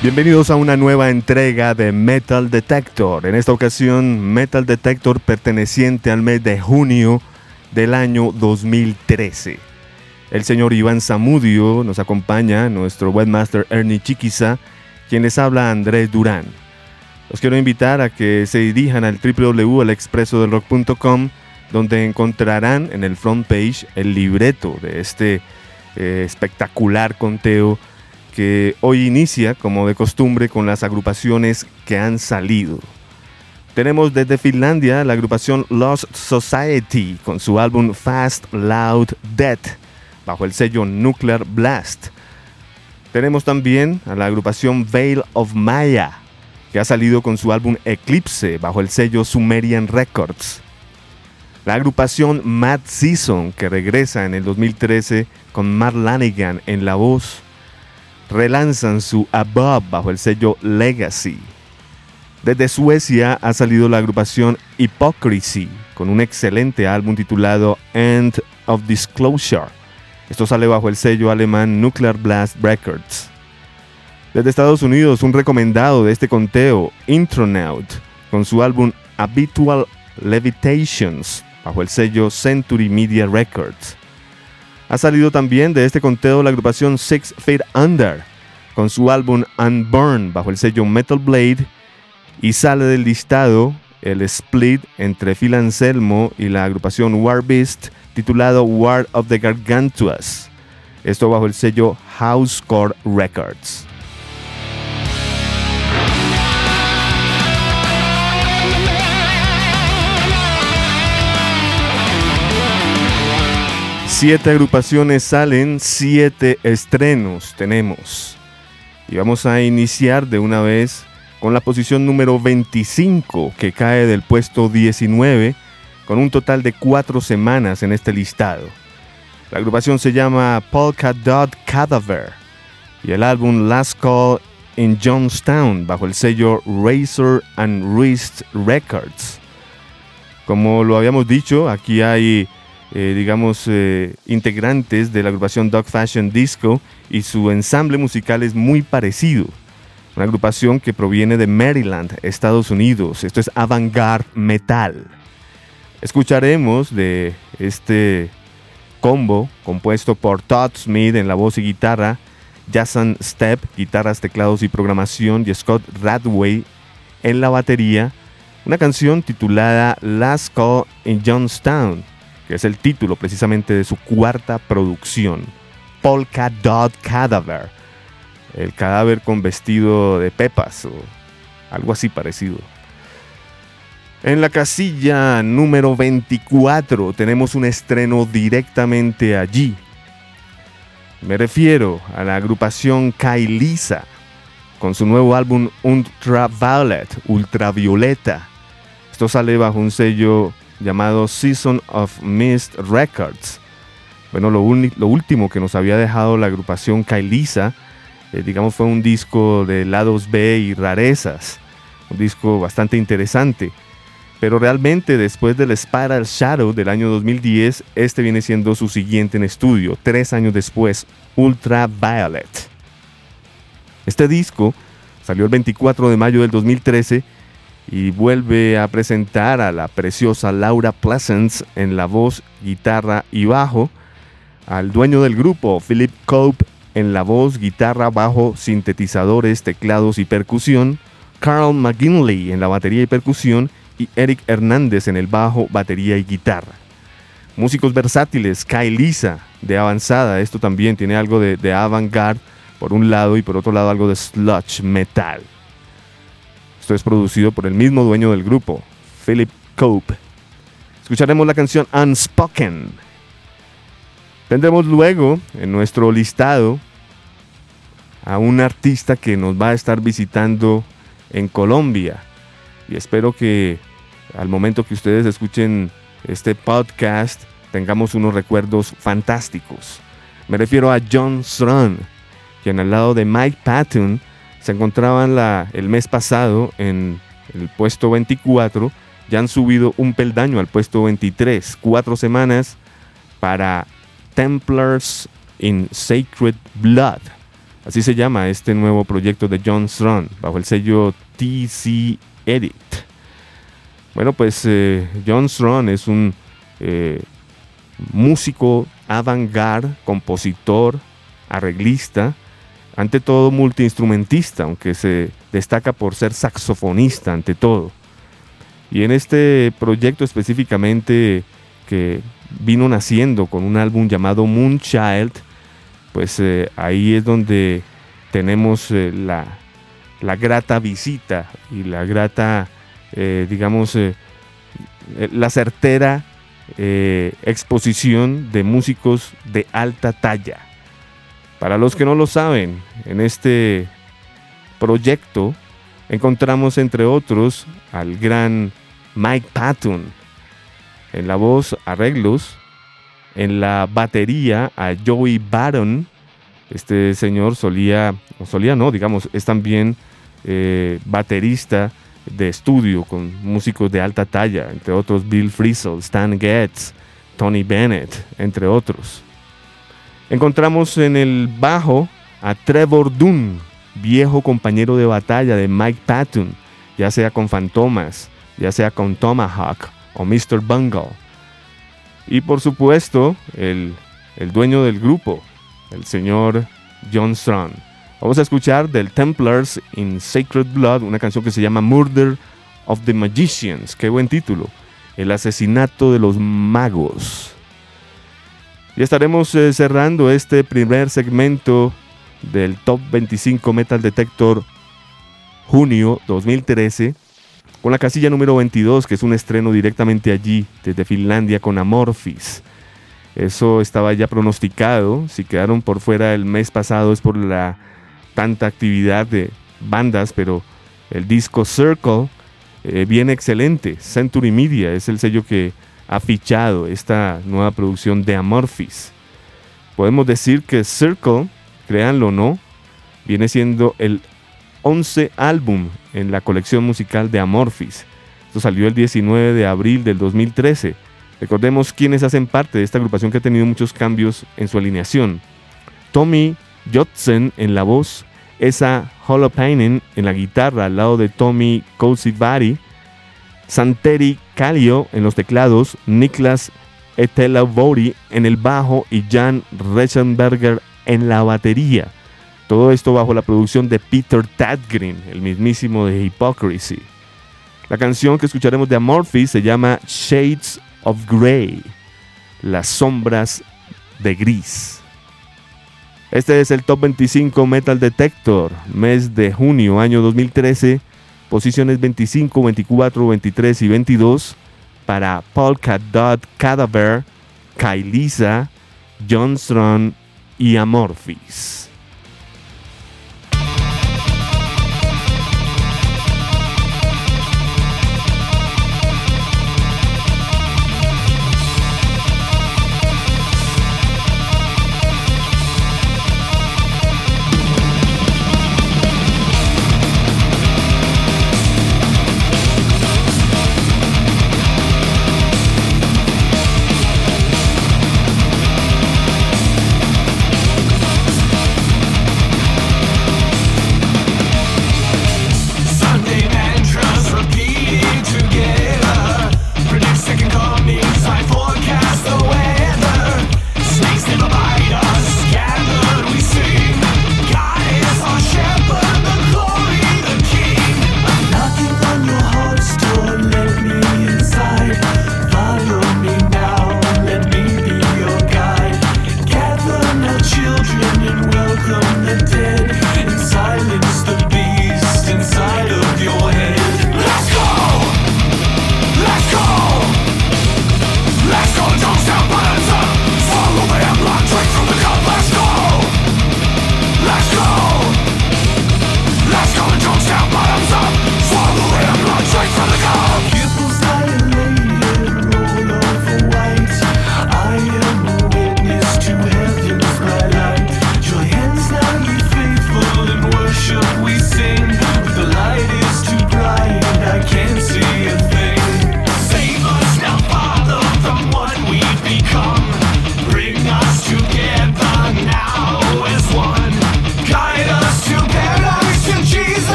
Bienvenidos a una nueva entrega de Metal Detector. En esta ocasión, Metal Detector perteneciente al mes de junio del año 2013. El señor Iván Zamudio nos acompaña, nuestro webmaster Ernie Chiquiza, quien les habla Andrés Durán. Los quiero invitar a que se dirijan al www.alexpresodelrock.com donde encontrarán en el front page el libreto de este eh, espectacular conteo que hoy inicia, como de costumbre, con las agrupaciones que han salido. Tenemos desde Finlandia la agrupación Lost Society con su álbum Fast Loud Death bajo el sello Nuclear Blast. Tenemos también a la agrupación Veil of Maya que ha salido con su álbum Eclipse bajo el sello Sumerian Records. La agrupación Mad Season que regresa en el 2013 con Mark Lanigan en la voz relanzan su Above bajo el sello Legacy. Desde Suecia ha salido la agrupación Hypocrisy con un excelente álbum titulado End of Disclosure. Esto sale bajo el sello alemán Nuclear Blast Records. Desde Estados Unidos, un recomendado de este conteo, Intronaut, con su álbum Habitual Levitations, bajo el sello Century Media Records. Ha salido también de este conteo la agrupación Six Feet Under con su álbum Unburn bajo el sello Metal Blade y sale del listado el split entre Phil Anselmo y la agrupación War Beast titulado War of the Gargantuas. Esto bajo el sello Housecore Records. Siete agrupaciones salen, siete estrenos tenemos. Y vamos a iniciar de una vez con la posición número 25 que cae del puesto 19 con un total de cuatro semanas en este listado. La agrupación se llama Polka Dot Cadaver y el álbum Last Call in Johnstown bajo el sello Razor and Wrist Records. Como lo habíamos dicho, aquí hay eh, digamos, eh, integrantes de la agrupación Dog Fashion Disco y su ensamble musical es muy parecido. Una agrupación que proviene de Maryland, Estados Unidos. Esto es avant-garde metal. Escucharemos de este combo compuesto por Todd Smith en la voz y guitarra, Jason Stepp, guitarras, teclados y programación, y Scott Radway en la batería, una canción titulada Last Call in Johnstown que es el título precisamente de su cuarta producción, Polka Dot Cadaver, el cadáver con vestido de pepas o algo así parecido. En la casilla número 24 tenemos un estreno directamente allí. Me refiero a la agrupación Kailisa con su nuevo álbum Ultraviolet, Ultravioleta. Esto sale bajo un sello llamado Season of Mist Records. Bueno, lo, último que nos había dejado la agrupación Kailisa, eh, digamos, fue un disco de lados B y rarezas, un disco bastante interesante. Pero realmente después del Spiral Shadow del año 2010, este viene siendo su siguiente en estudio, tres años después, Ultraviolet. Este disco salió el 24 de mayo del 2013 y vuelve a presentar a la preciosa Laura Pleasance en la voz, guitarra y bajo, al dueño del grupo, Philip Cope, en la voz, guitarra, bajo, sintetizadores, teclados y percusión, Carl McGinley en la batería y percusión y Eric Hernández en el bajo, batería y guitarra. Músicos versátiles, Kyle Lisa de avanzada, esto también tiene algo de, de avant-garde por un lado y por otro lado algo de sludge metal. Esto es producido por el mismo dueño del grupo, Philip Cope. Escucharemos la canción Unspoken. Tendremos luego en nuestro listado a un artista que nos va a estar visitando en Colombia. Y espero que al momento que ustedes escuchen este podcast tengamos unos recuerdos fantásticos. Me refiero a John Strun, quien al lado de Mike Patton se encontraban la, el mes pasado en el puesto 24, ya han subido un peldaño al puesto 23, cuatro semanas para Templars in Sacred Blood, Así se llama este nuevo proyecto de John Strong, bajo el sello TC Edit. Bueno, pues eh, John Strong es un eh, músico avant-garde, compositor, arreglista, ante todo multiinstrumentista, aunque se destaca por ser saxofonista ante todo. Y en este proyecto específicamente que vino naciendo con un álbum llamado Moonchild, pues eh, ahí es donde tenemos eh, la, la, grata visita y la grata, eh, digamos, la certera exposición de músicos de alta talla. Para los que no lo saben, en este proyecto encontramos entre otros al gran Mike Patton en la voz arreglos, en la batería a Joey Baron. Este señor solía, o solía no, digamos, es también eh, baterista de estudio con músicos de alta talla, entre otros Bill Frisell, Stan Getz, Tony Bennett, entre otros. Encontramos en el bajo a Trevor Dunn, viejo compañero de batalla de Mike Patton, ya sea con Fantomas, ya sea con Tomahawk o Mr. Bungle. Y por supuesto, el, el dueño del grupo, el señor John Strong. Vamos a escuchar del Templars in Sacred Blood una canción que se llama Murder of the Magicians. Qué buen título. El asesinato de los magos. Y estaremos eh, cerrando este primer segmento del Top 25 Metal Detector junio 2013 con la casilla número 22, que es un estreno directamente allí, desde Finlandia, con Amorphis. Eso estaba ya pronosticado. Si quedaron por fuera el mes pasado es por la tanta actividad de bandas, pero el disco Circle eh, viene excelente. Century Media es el sello que ha fichado esta nueva producción de Amorphis. Podemos decir que Circle, créanlo o no, viene siendo el 11 álbum en la colección musical de Amorphis. Esto salió el 19 de abril del 2013. Recordemos quiénes hacen parte de esta agrupación que ha tenido muchos cambios en su alineación. Tommy Jotsen en la voz, Esa Holopainen en la guitarra al lado de Tommy Bari, Santeri Kallio en los teclados, Niklas Etelavori en el bajo y Jan Rechenberger en la batería. Todo esto bajo la producción de Peter Tadgren, el mismísimo de Hypocrisy. La canción que escucharemos de Amorphis se llama Shades of Grey, las sombras de gris. Este es el Top 25 Metal Detector, mes de junio, año 2013, posiciones 25, 24, 23 y 22 para Polka Dot Cadaver, Kailisa, Johnstone y Amorphis.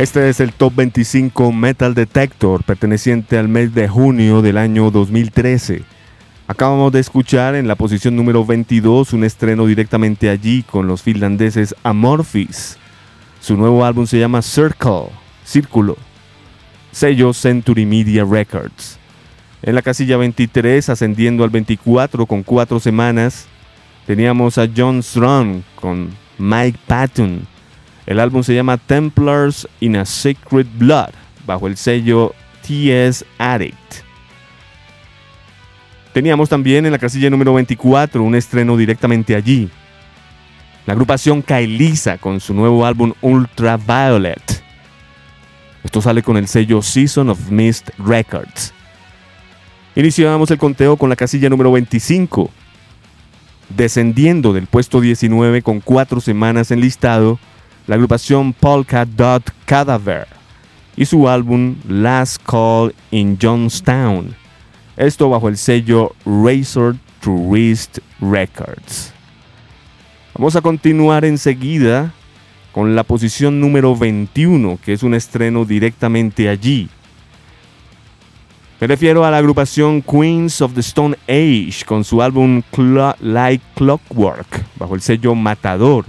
Este es el Top 25 Metal Detector perteneciente al mes de junio del año 2013. Acabamos de escuchar en la posición número 22 un estreno directamente allí con los finlandeses Amorphis. Su nuevo álbum se llama Circle, Círculo, sello Century Media Records. En la casilla 23, ascendiendo al 24 con cuatro semanas, teníamos a John Strong con Mike Patton el álbum se llama Templars in a Sacred Blood, bajo el sello TS Addict. Teníamos también en la casilla número 24 un estreno directamente allí. La agrupación Kailisa con su nuevo álbum Ultraviolet. Esto sale con el sello Season of Mist Records. Iniciamos el conteo con la casilla número 25. Descendiendo del puesto 19 con cuatro semanas en listado, la agrupación Polka Dot Cadaver y su álbum Last Call in Johnstown. Esto bajo el sello Razor Tourist Records. Vamos a continuar enseguida con la posición número 21, que es un estreno directamente allí. Me refiero a la agrupación Queens of the Stone Age con su álbum Like Clockwork bajo el sello Matador.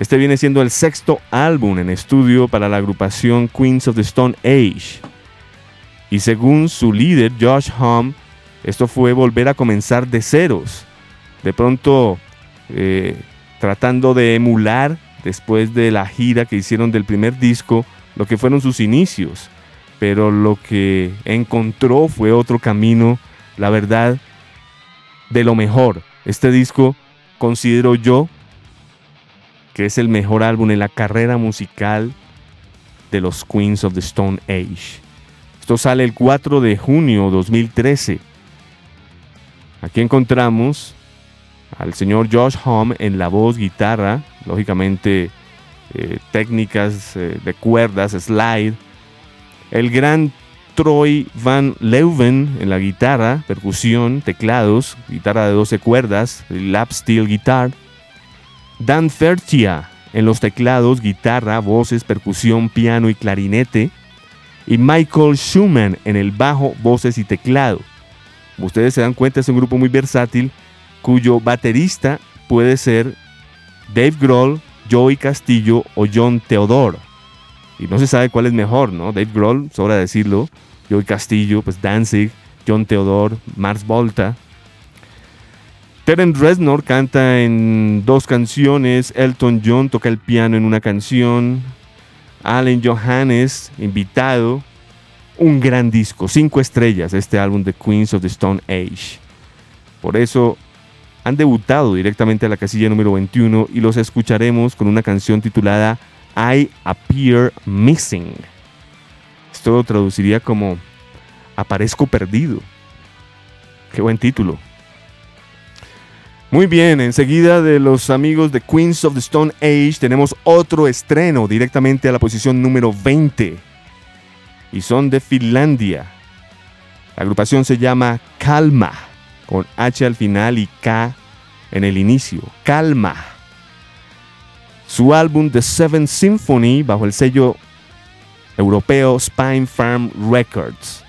Este viene siendo el sexto álbum en estudio para la agrupación Queens of the Stone Age. Y según su líder, Josh Homme, esto fue volver a comenzar de ceros. De pronto, eh, tratando de emular, después de la gira que hicieron del primer disco, lo que fueron sus inicios. Pero lo que encontró fue otro camino, la verdad, de lo mejor. Este disco, considero yo, que es el mejor álbum en la carrera musical de los Queens of the Stone Age. Esto sale el 4 de junio 2013. Aquí encontramos al señor Josh Homme en la voz, guitarra, lógicamente eh, técnicas eh, de cuerdas, slide. El gran Troy Van Leuven en la guitarra, percusión, teclados, guitarra de 12 cuerdas, lap steel guitar. Dan Fertia en los teclados, guitarra, voces, percusión, piano y clarinete. Y Michael Schumann en el bajo, voces y teclado. Ustedes se dan cuenta, es un grupo muy versátil cuyo baterista puede ser Dave Grohl, Joey Castillo o John Theodore. Y no se sabe cuál es mejor, ¿no? Dave Grohl, sobra decirlo. Joey Castillo, pues Danzig, John Theodore, Mars Volta. Terence Reznor canta en dos canciones, Elton John toca el piano en una canción, Allen Johannes, invitado, un gran disco, cinco estrellas este álbum de Queens of the Stone Age. Por eso han debutado directamente a la casilla número 21 y los escucharemos con una canción titulada I Appear Missing. Esto traduciría como Aparezco perdido. Qué buen título. Muy bien, enseguida de los amigos de Queens of the Stone Age tenemos otro estreno directamente a la posición número 20. Y son de Finlandia. La agrupación se llama Calma, con H al final y K en el inicio. Calma. Su álbum The Seventh Symphony bajo el sello europeo Spine Farm Records.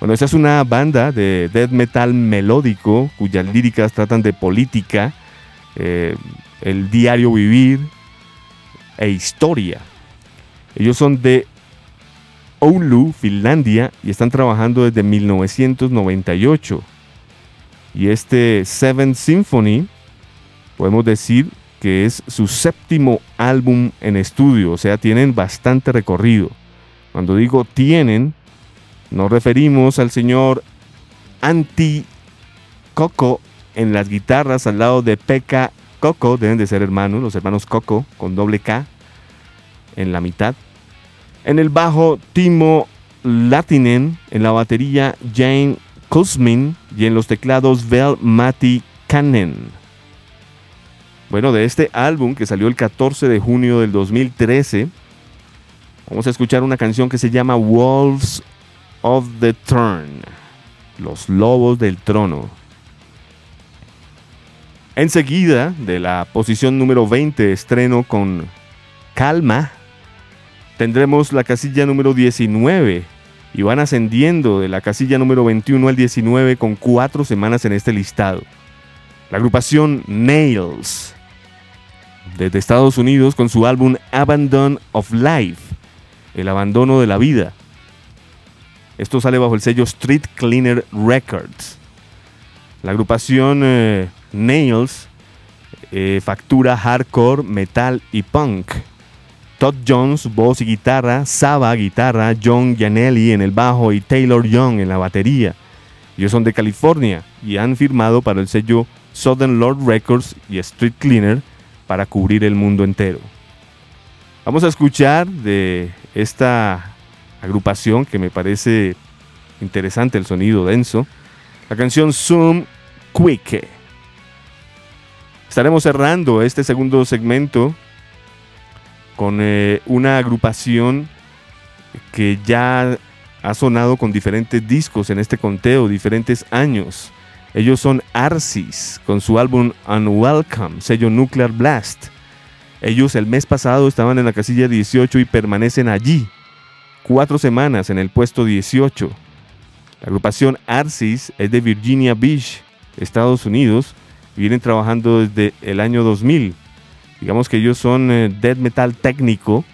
Bueno, esta es una banda de death metal melódico cuyas líricas tratan de política, eh, el diario vivir e historia. Ellos son de Oulu, Finlandia, y están trabajando desde 1998. Y este Seventh Symphony, podemos decir que es su séptimo álbum en estudio, o sea, tienen bastante recorrido. Cuando digo tienen, nos referimos al señor Anti Coco en las guitarras al lado de Pekka Coco, deben de ser hermanos, los hermanos Coco con doble K en la mitad. En el bajo Timo Latinen, en la batería Jane Kuzmin y en los teclados Vel Mati Kannen. Bueno, de este álbum que salió el 14 de junio del 2013, vamos a escuchar una canción que se llama Wolves of the Throne, los lobos del trono. Enseguida, de la posición número 20, estreno con Calma, tendremos la casilla número 19 y van ascendiendo de la casilla número 21 al 19 con cuatro semanas en este listado. La agrupación Nails, desde Estados Unidos, con su álbum Abandon of Life, el abandono de la vida. Esto sale bajo el sello Street Cleaner Records. La agrupación eh, Nails eh, factura hardcore, metal y punk. Todd Jones, voz y guitarra, Saba, guitarra, John Gianelli en el bajo y Taylor Young en la batería. Ellos son de California y han firmado para el sello Southern Lord Records y Street Cleaner para cubrir el mundo entero. Vamos a escuchar de esta agrupación que me parece interesante el sonido denso, la canción Zoom Quick. Estaremos cerrando este segundo segmento con eh, una agrupación que ya ha sonado con diferentes discos en este conteo, diferentes años. Ellos son Arsis, con su álbum Unwelcome, sello Nuclear Blast. Ellos el mes pasado estaban en la casilla 18 y permanecen allí, cuatro semanas en el puesto 18. La agrupación Arsis es de Virginia Beach, Estados Unidos, vienen trabajando desde el año 2000. Digamos que ellos son eh, death metal técnico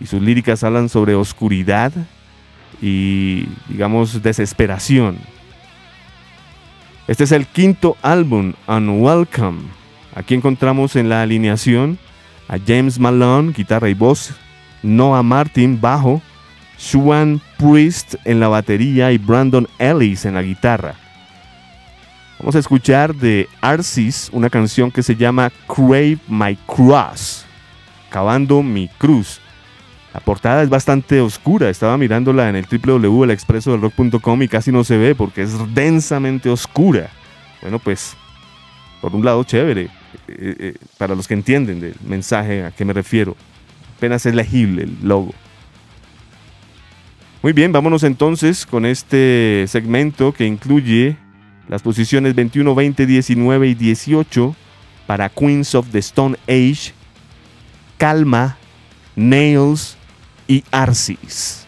y sus líricas hablan sobre oscuridad y, digamos, desesperación. Este es el quinto álbum, Unwelcome. Aquí encontramos en la alineación a James Malone, guitarra y voz, Noah Martin, bajo, Swan Priest en la batería y Brandon Ellis en la guitarra. Vamos a escuchar de Arcis una canción que se llama Crave My Cross, cavando mi cruz. La portada es bastante oscura, estaba mirándola en el www.elexpresodelrock.com y casi no se ve porque es densamente oscura. Bueno, pues, por un lado, chévere, eh, eh, para los que entienden del mensaje a qué me refiero. Apenas es legible el logo. Muy bien, vámonos entonces con este segmento que incluye las posiciones 21, 20, 19 y 18 para Queens of the Stone Age, Calma, Nails y Arcis.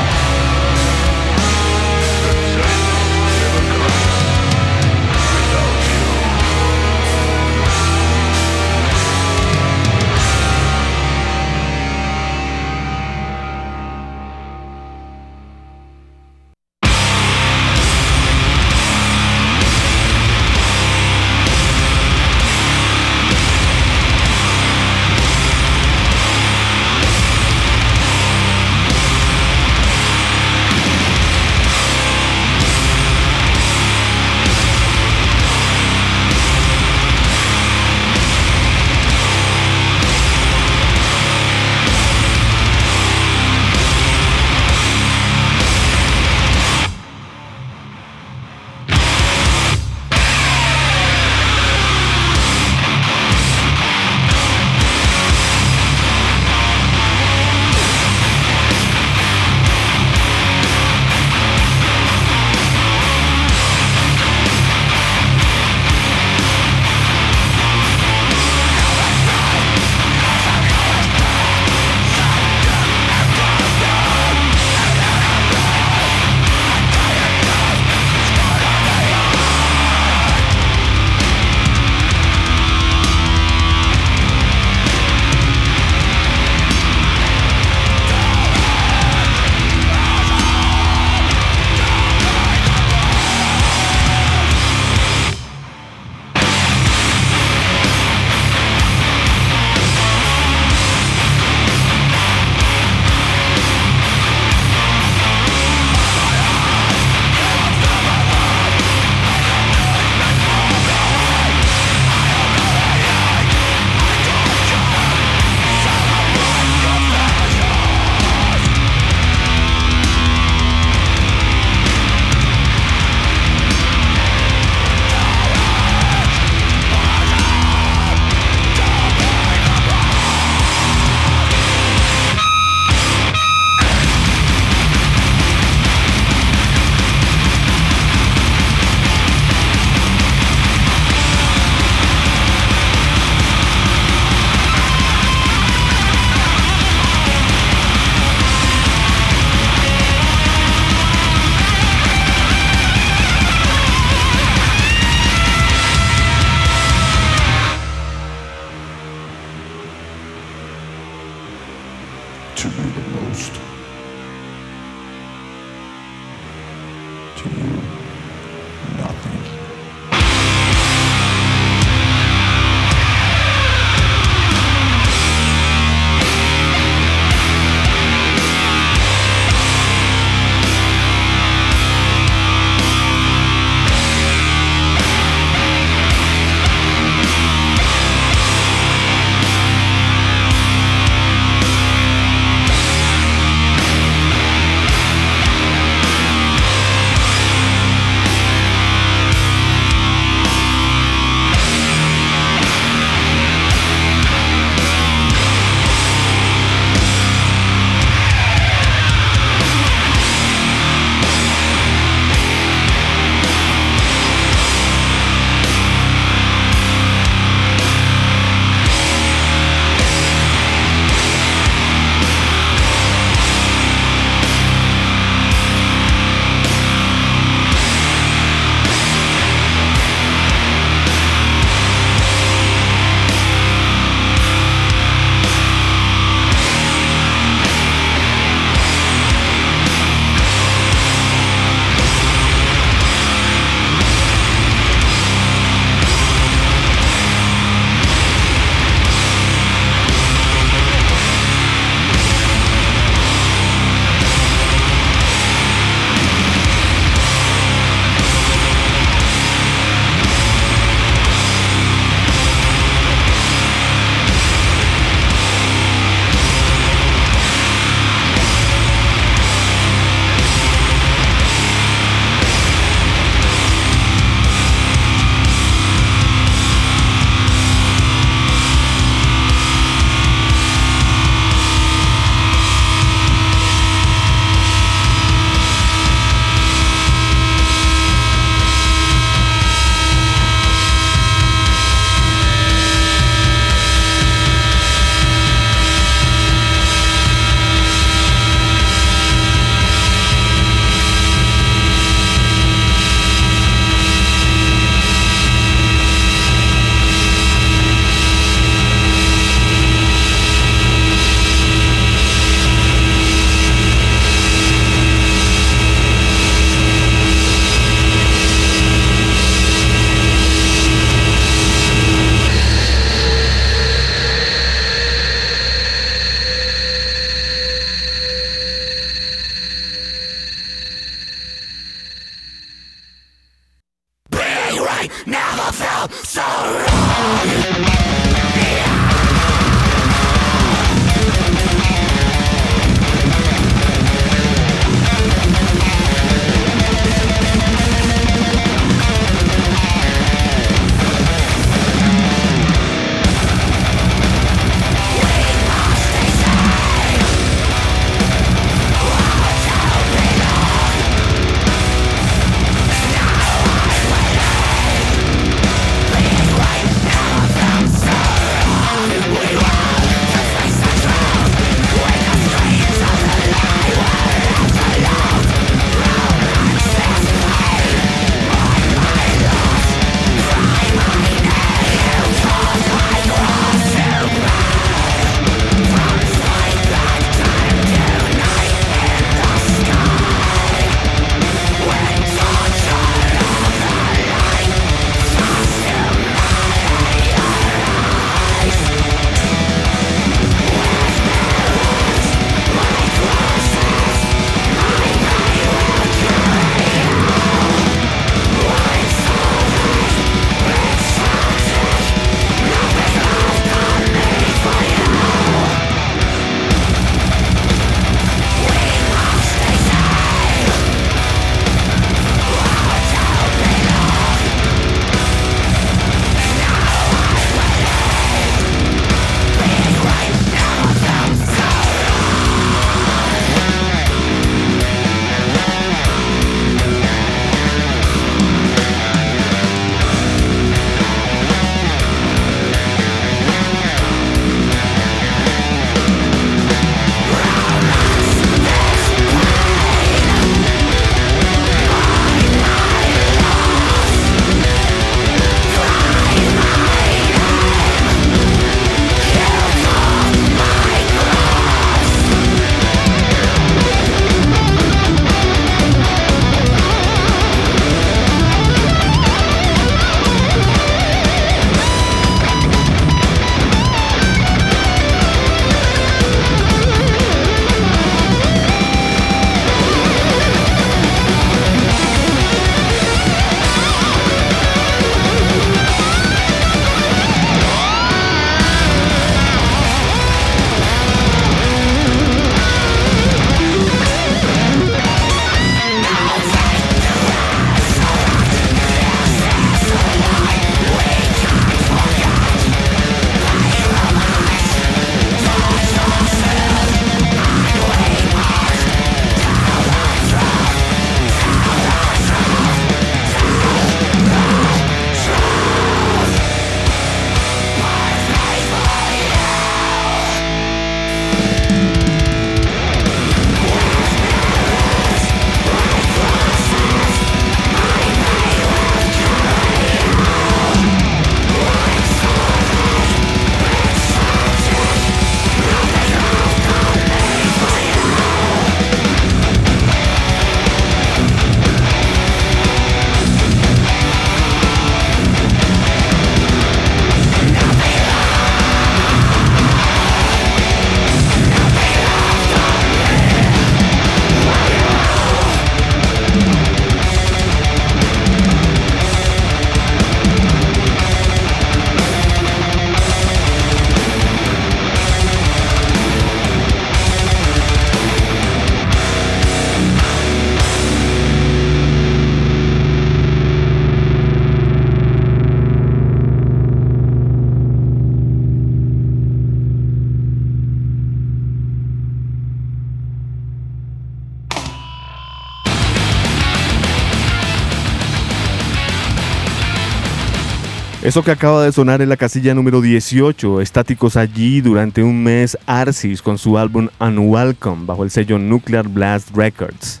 Eso que acaba de sonar en la casilla número 18, estáticos allí durante un mes Arsis con su álbum Unwelcome bajo el sello Nuclear Blast Records.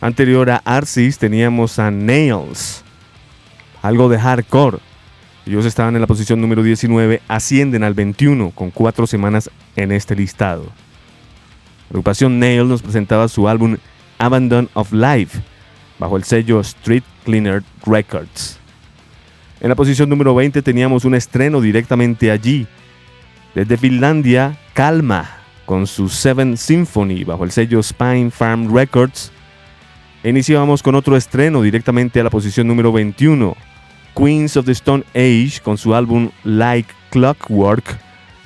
Anterior a Arsis teníamos a Nails, algo de hardcore. Ellos estaban en la posición número 19, ascienden al 21 con cuatro semanas en este listado. La agrupación Nails nos presentaba su álbum Abandon of Life bajo el sello Street Cleaner Records. En la posición número 20 teníamos un estreno directamente allí. Desde Finlandia, Calma, con su Seven Symphony bajo el sello Spine Farm Records. Iniciábamos con otro estreno directamente a la posición número 21. Queens of the Stone Age con su álbum Like Clockwork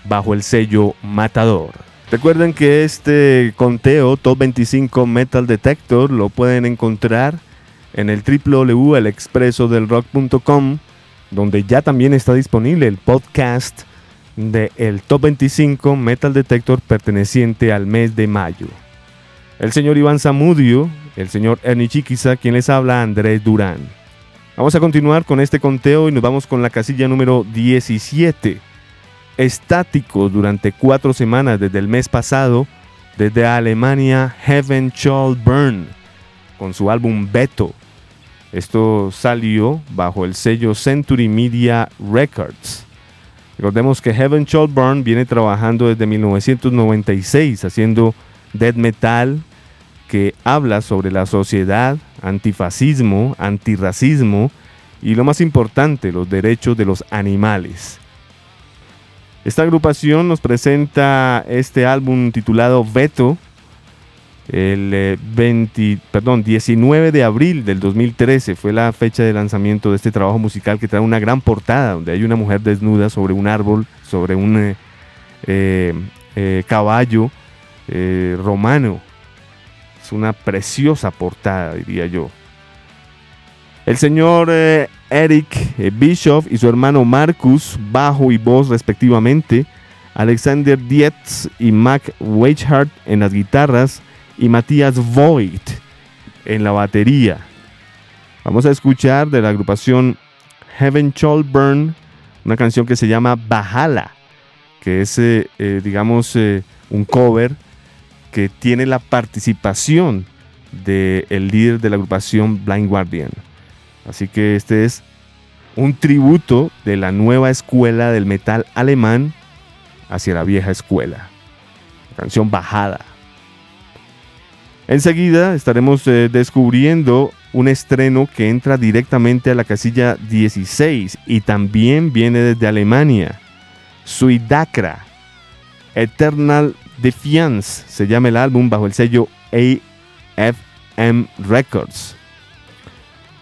bajo el sello Matador. Recuerden que este conteo Top 25 Metal Detector lo pueden encontrar en el www.elexpresodelrock.com donde ya también está disponible el podcast de el Top 25 Metal Detector perteneciente al mes de mayo. El señor Iván Zamudio, el señor Ernie Chiquiza, quien les habla, Andrés Durán. Vamos a continuar con este conteo y nos vamos con la casilla número 17. Estático durante cuatro semanas desde el mes pasado, desde Alemania, Heaven Shall Burn, con su álbum Beto, esto salió bajo el sello Century Media Records. Recordemos que Heaven Shall Burn viene trabajando desde 1996 haciendo death metal que habla sobre la sociedad, antifascismo, antirracismo y lo más importante, los derechos de los animales. Esta agrupación nos presenta este álbum titulado Veto, el 20, eh, perdón, 19 de abril del 2013 fue la fecha de lanzamiento de este trabajo musical que trae una gran portada donde hay una mujer desnuda sobre un árbol, sobre un eh, eh, caballo romano. Es una preciosa portada, diría yo. El señor Eric Bischoff y su hermano Marcus, bajo y voz respectivamente, Alexander Dietz y Mac Weichhardt en las guitarras, y Matías Voigt en la batería. Vamos a escuchar de la agrupación Heaven Shall Burn una canción que se llama Bahala, que es, eh, eh, digamos, eh, un cover que tiene la participación del líder de la agrupación Blind Guardian. Así que este es un tributo de la nueva escuela del metal alemán hacia la vieja escuela. canción Bajada. Enseguida estaremos eh, descubriendo un estreno que entra directamente a la casilla 16 y también viene desde Alemania. Suidacra, Eternal Defiance, se llama el álbum bajo el sello AFM Records.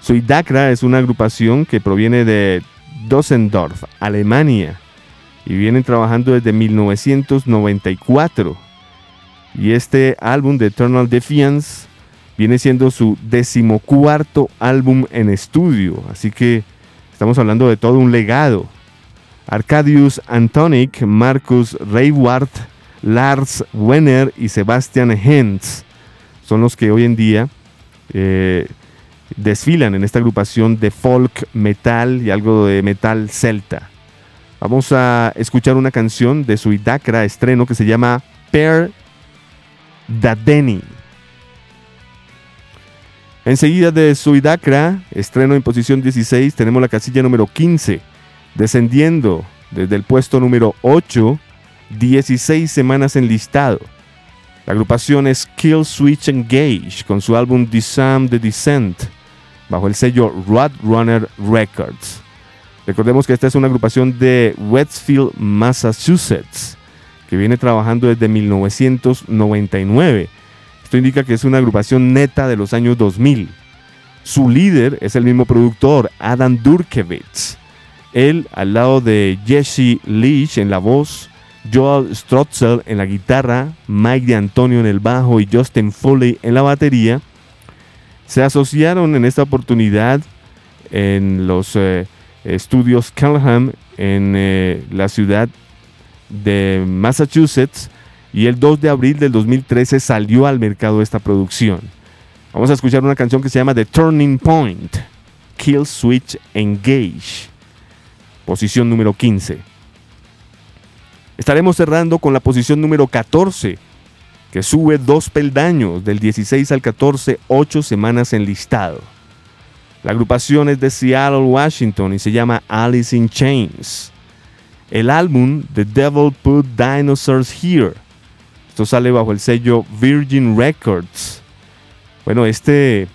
Suidacra es una agrupación que proviene de Düsseldorf, Alemania, y vienen trabajando desde 1994 y este álbum de Eternal Defiance viene siendo su decimocuarto álbum en estudio. Así que estamos hablando de todo un legado. Arcadius Antonic, Marcus Reiwart, Lars Wenner y Sebastian Hens son los que hoy en día eh, desfilan en esta agrupación de folk metal y algo de metal celta. Vamos a escuchar una canción de su Idacra estreno que se llama Pair Dadeni. Enseguida de Suidacra, estreno en posición 16, tenemos la casilla número 15, descendiendo desde el puesto número 8, 16 semanas en listado. La agrupación es Kill Switch Engage con su álbum Disarm the Descent bajo el sello Roadrunner Records. Recordemos que esta es una agrupación de Westfield, Massachusetts que viene trabajando desde 1999. Esto indica que es una agrupación neta de los años 2000. Su líder es el mismo productor, Adam Durkevitz. Él, al lado de Jesse Leach en la voz, Joel Strotzel en la guitarra, Mike de Antonio en el bajo y Justin Foley en la batería, se asociaron en esta oportunidad en los eh, estudios Callahan en eh, la ciudad de Massachusetts y el 2 de abril del 2013 salió al mercado esta producción. Vamos a escuchar una canción que se llama The Turning Point, Kill Switch Engage. posición número 15. Estaremos cerrando con la posición número 14, que sube dos peldaños del 16 al 14, ocho semanas en listado. La agrupación es de Seattle, Washington y se llama Alice in Chains. El álbum The Devil Put Dinosaurs Here. Esto sale bajo el sello Virgin Records. Bueno, este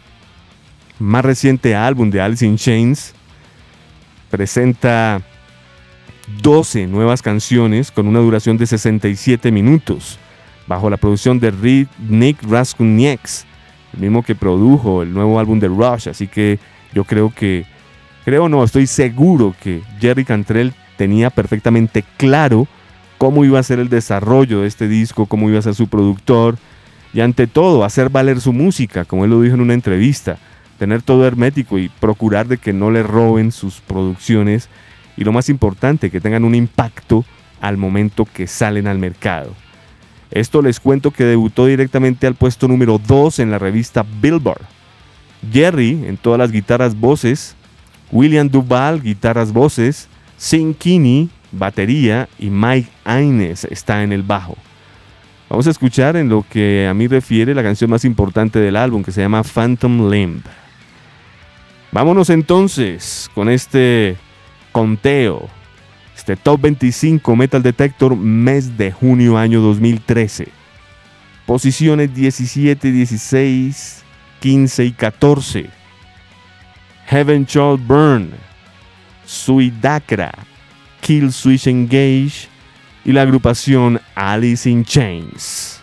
más reciente álbum de Alice in Chains presenta 12 nuevas canciones con una duración de 67 minutos, bajo la producción de Nick Raskuniex, el mismo que produjo el nuevo álbum de Rush, así que yo creo que, creo no, estoy seguro que Jerry Cantrell tenía perfectamente claro cómo iba a ser el desarrollo de este disco, cómo iba a ser su productor y ante todo hacer valer su música, como él lo dijo en una entrevista, tener todo hermético y procurar de que no le roben sus producciones y lo más importante, que tengan un impacto al momento que salen al mercado. Esto les cuento que debutó directamente al puesto número 2 en la revista Billboard. Jerry en todas las guitarras voces, William Duval guitarras voces, Sin Kinney batería y Mike Aines está en el bajo. Vamos a escuchar en lo que a mí refiere la canción más importante del álbum que se llama Phantom Limb. Vámonos entonces con este conteo. Este Top 25 Metal Detector mes de junio año 2013. Posiciones 17, 16, 15 y 14. Heaven Shall Burn. Suidacra. Kill Switch Engage. Y la agrupación Alice in Chains.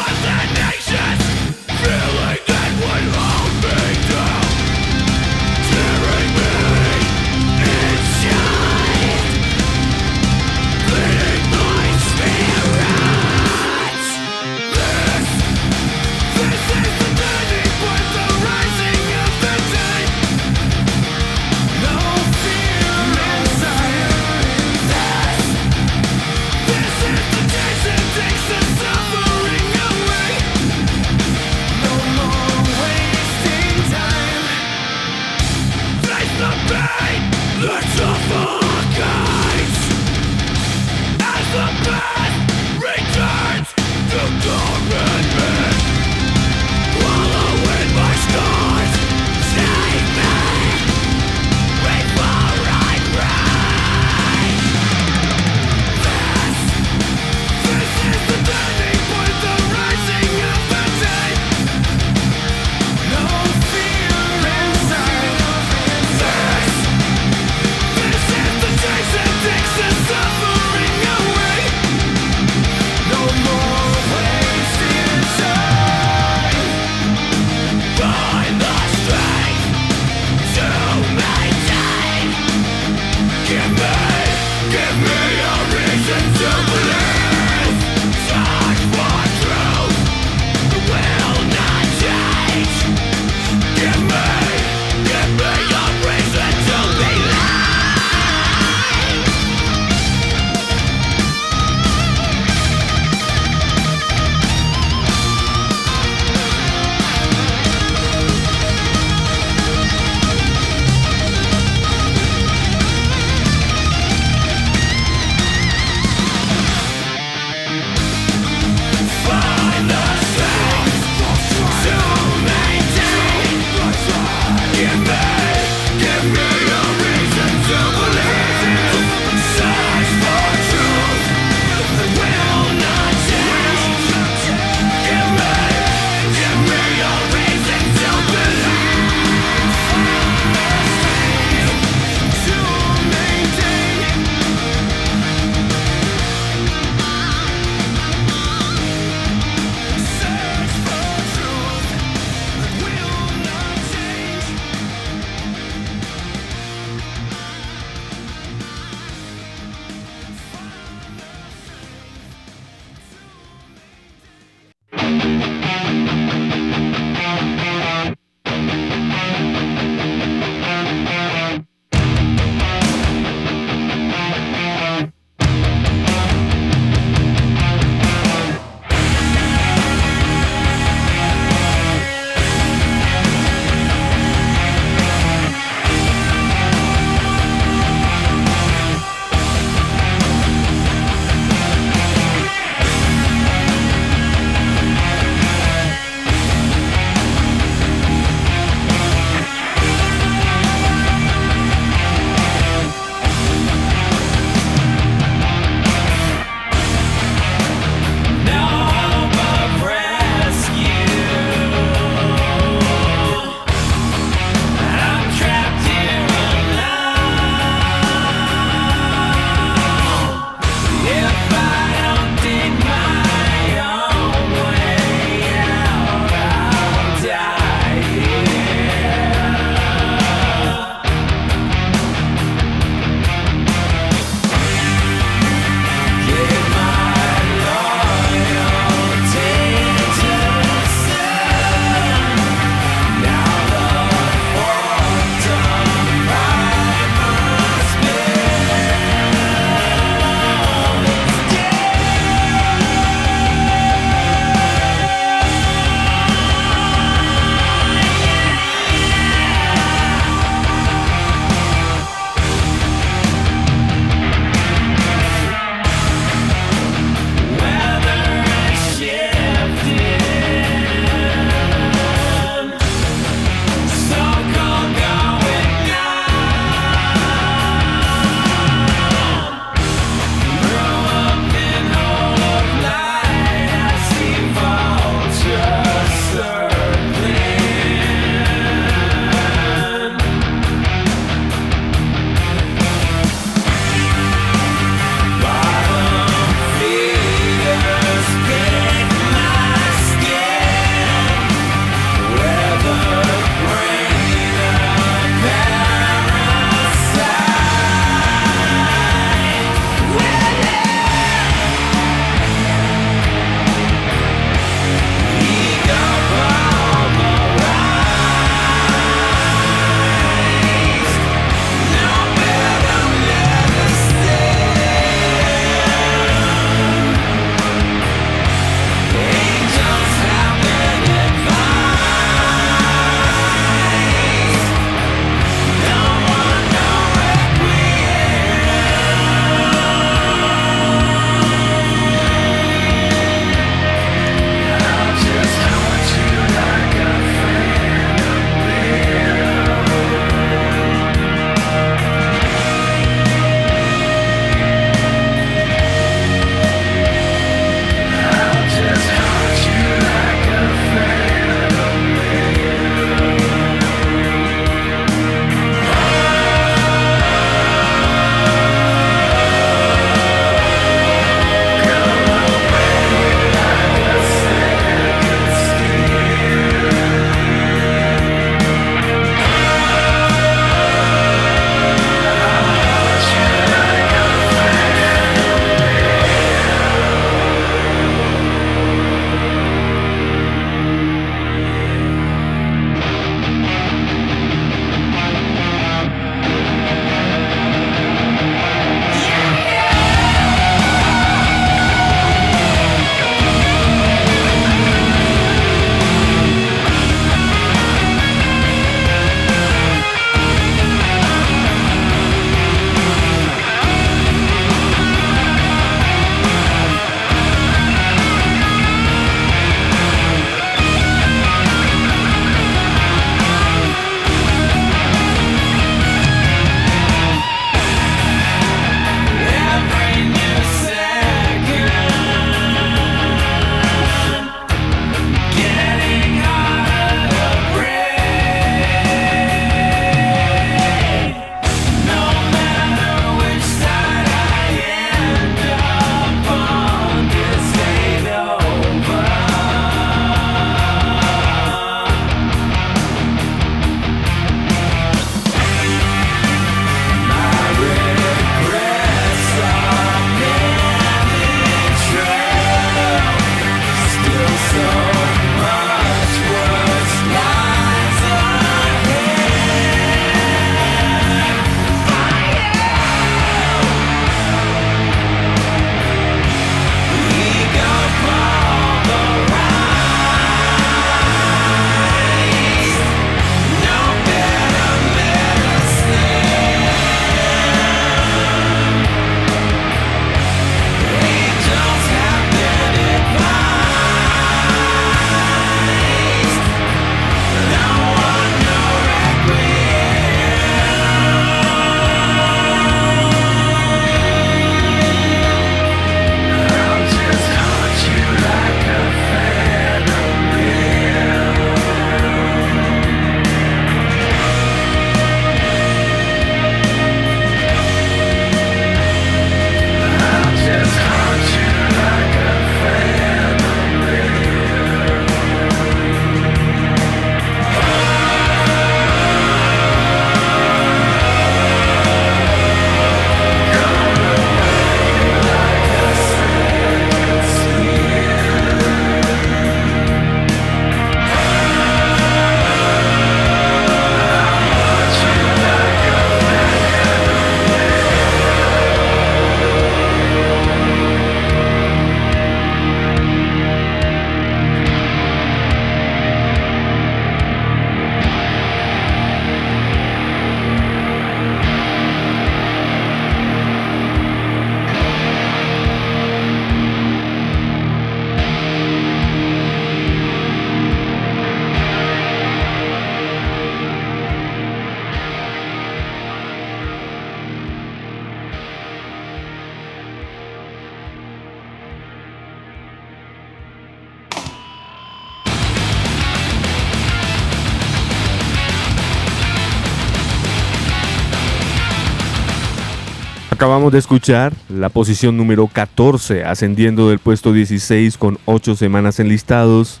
Acabamos de escuchar la posición número 14, ascendiendo del puesto 16 con 8 semanas enlistados.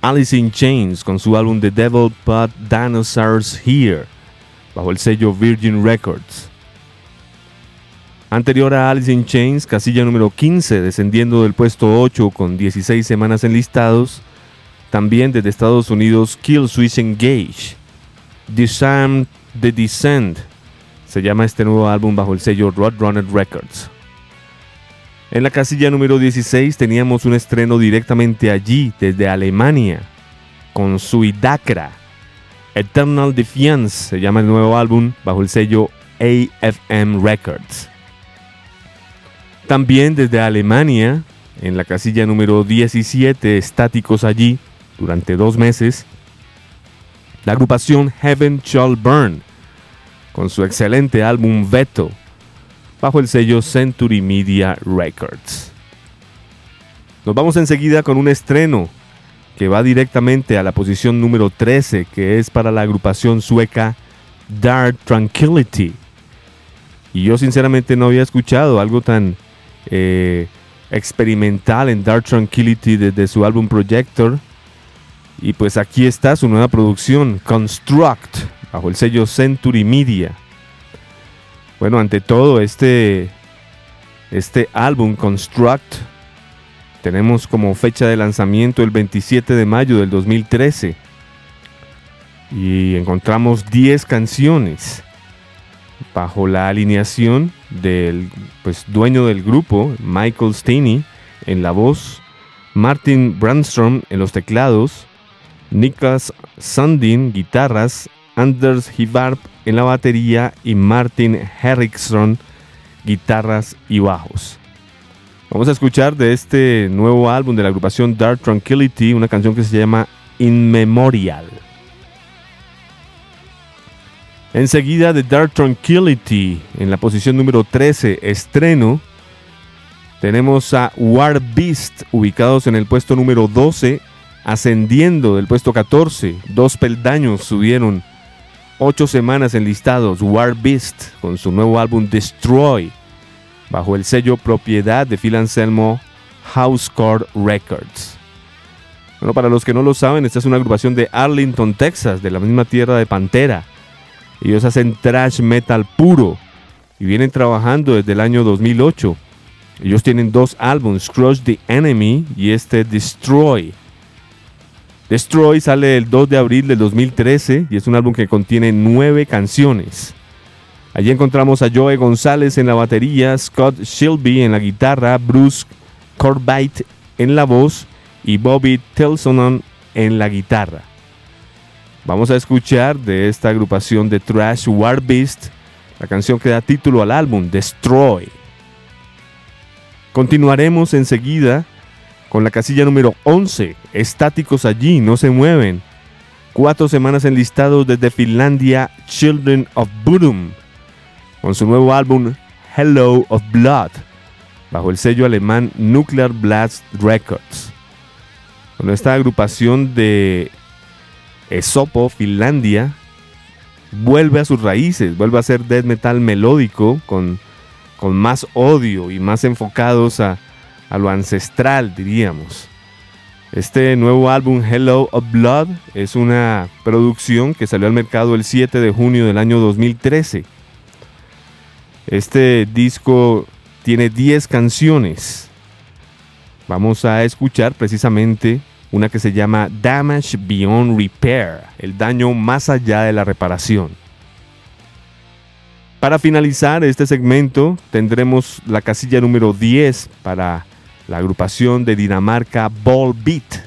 Alice in Chains con su álbum The Devil Put Dinosaurs Here, bajo el sello Virgin Records. Anterior a Alice in Chains, casilla número 15, descendiendo del puesto 8 con 16 semanas enlistados. También desde Estados Unidos, Kill Switch Engage. Disarm The Descent se llama este nuevo álbum bajo el sello Roadrunner Records. En la casilla número 16 teníamos un estreno directamente allí, desde Alemania, con Suidakra. Eternal Defiance se llama el nuevo álbum bajo el sello AFM Records. También desde Alemania, en la casilla número 17, estáticos allí durante dos meses, la agrupación Heaven Shall Burn con su excelente álbum Veto, bajo el sello Century Media Records. Nos vamos enseguida con un estreno que va directamente a la posición número 13, que es para la agrupación sueca Dark Tranquility. Y yo sinceramente no había escuchado algo tan eh, experimental en Dark Tranquility desde su álbum Projector. Y pues aquí está su nueva producción, Construct, bajo el sello Century Media. Bueno, ante todo, este, este álbum Construct tenemos como fecha de lanzamiento el 27 de mayo del 2013 y encontramos 10 canciones bajo la alineación del pues, dueño del grupo, Michael Steeney, en la voz, Martin Brandstrom en los teclados, Niklas Sundin guitarras, Anders Hivarp en la batería y Martin Henriksson guitarras y bajos. Vamos a escuchar de este nuevo álbum de la agrupación Dark Tranquility una canción que se llama In Memorial. Enseguida de Dark Tranquility en la posición número 13, estreno, tenemos a War Beast ubicados en el puesto número 12, ascendiendo del puesto 14, dos peldaños subieron ocho semanas enlistados War Beast con su nuevo álbum Destroy bajo el sello propiedad de Phil Anselmo Housecore Records. Bueno, para los que no lo saben, esta es una agrupación de Arlington, Texas, de la misma tierra de Pantera. Ellos hacen thrash metal puro y vienen trabajando desde el año 2008. Ellos tienen dos álbumes, Crush the Enemy y este Destroy. Destroy sale el 2 de abril del 2013 y es un álbum que contiene nueve canciones. Allí encontramos a Joe González en la batería, Scott Shelby en la guitarra, Bruce Corbett en la voz y Bobby Telsonon en la guitarra. Vamos a escuchar de esta agrupación de Trash War Beast la canción que da título al álbum, Destroy. Continuaremos enseguida con la casilla número 11, estáticos allí, no se mueven. Cuatro semanas enlistados desde Finlandia, Children of Bodom, con su nuevo álbum Hello of Blood, bajo el sello alemán Nuclear Blast Records. Con esta agrupación de Esopo, Finlandia, vuelve a sus raíces, vuelve a ser death metal melódico, con, con más odio y más enfocados a, a lo ancestral, diríamos. Este nuevo álbum Hello of Blood es una producción que salió al mercado el 7 de junio del año 2013. Este disco tiene 10 canciones. Vamos a escuchar precisamente una que se llama Damage Beyond Repair, el daño más allá de la reparación. Para finalizar este segmento tendremos la casilla número 10 para la agrupación de Dinamarca Ball Beat.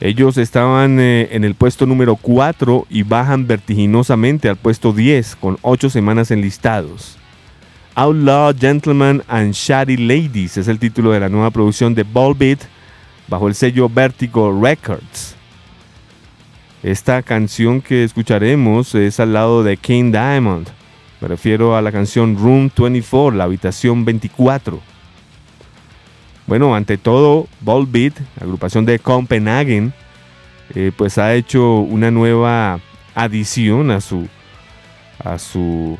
Ellos estaban eh, en el puesto número 4 y bajan vertiginosamente al puesto 10 con 8 semanas enlistados. Outlaw Gentlemen and Shady Ladies es el título de la nueva producción de Ball Beat bajo el sello Vertigo Records. Esta canción que escucharemos es al lado de King Diamond. Me refiero a la canción Room 24, la habitación 24. Bueno, ante todo, Volbeat, agrupación de Copenhagen, eh, pues ha hecho una nueva adición a su, a su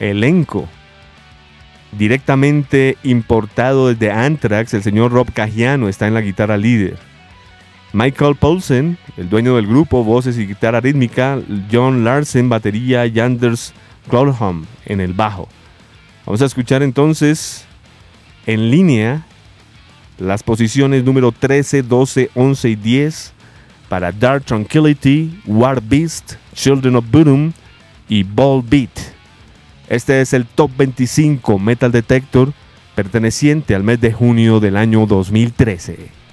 elenco. Directamente importado desde Anthrax, el señor Rob Cagiano está en la guitarra líder. Michael Paulsen, el dueño del grupo, voces y guitarra rítmica, John Larsen, batería y Anders en el bajo. Vamos a escuchar entonces en línea las posiciones número 13, 12, 11 y 10 para Dark Tranquility, War Beast, Children of Bodom y Ball Beat. Este es el Top 25 Metal Detector perteneciente al mes de junio del año 2013.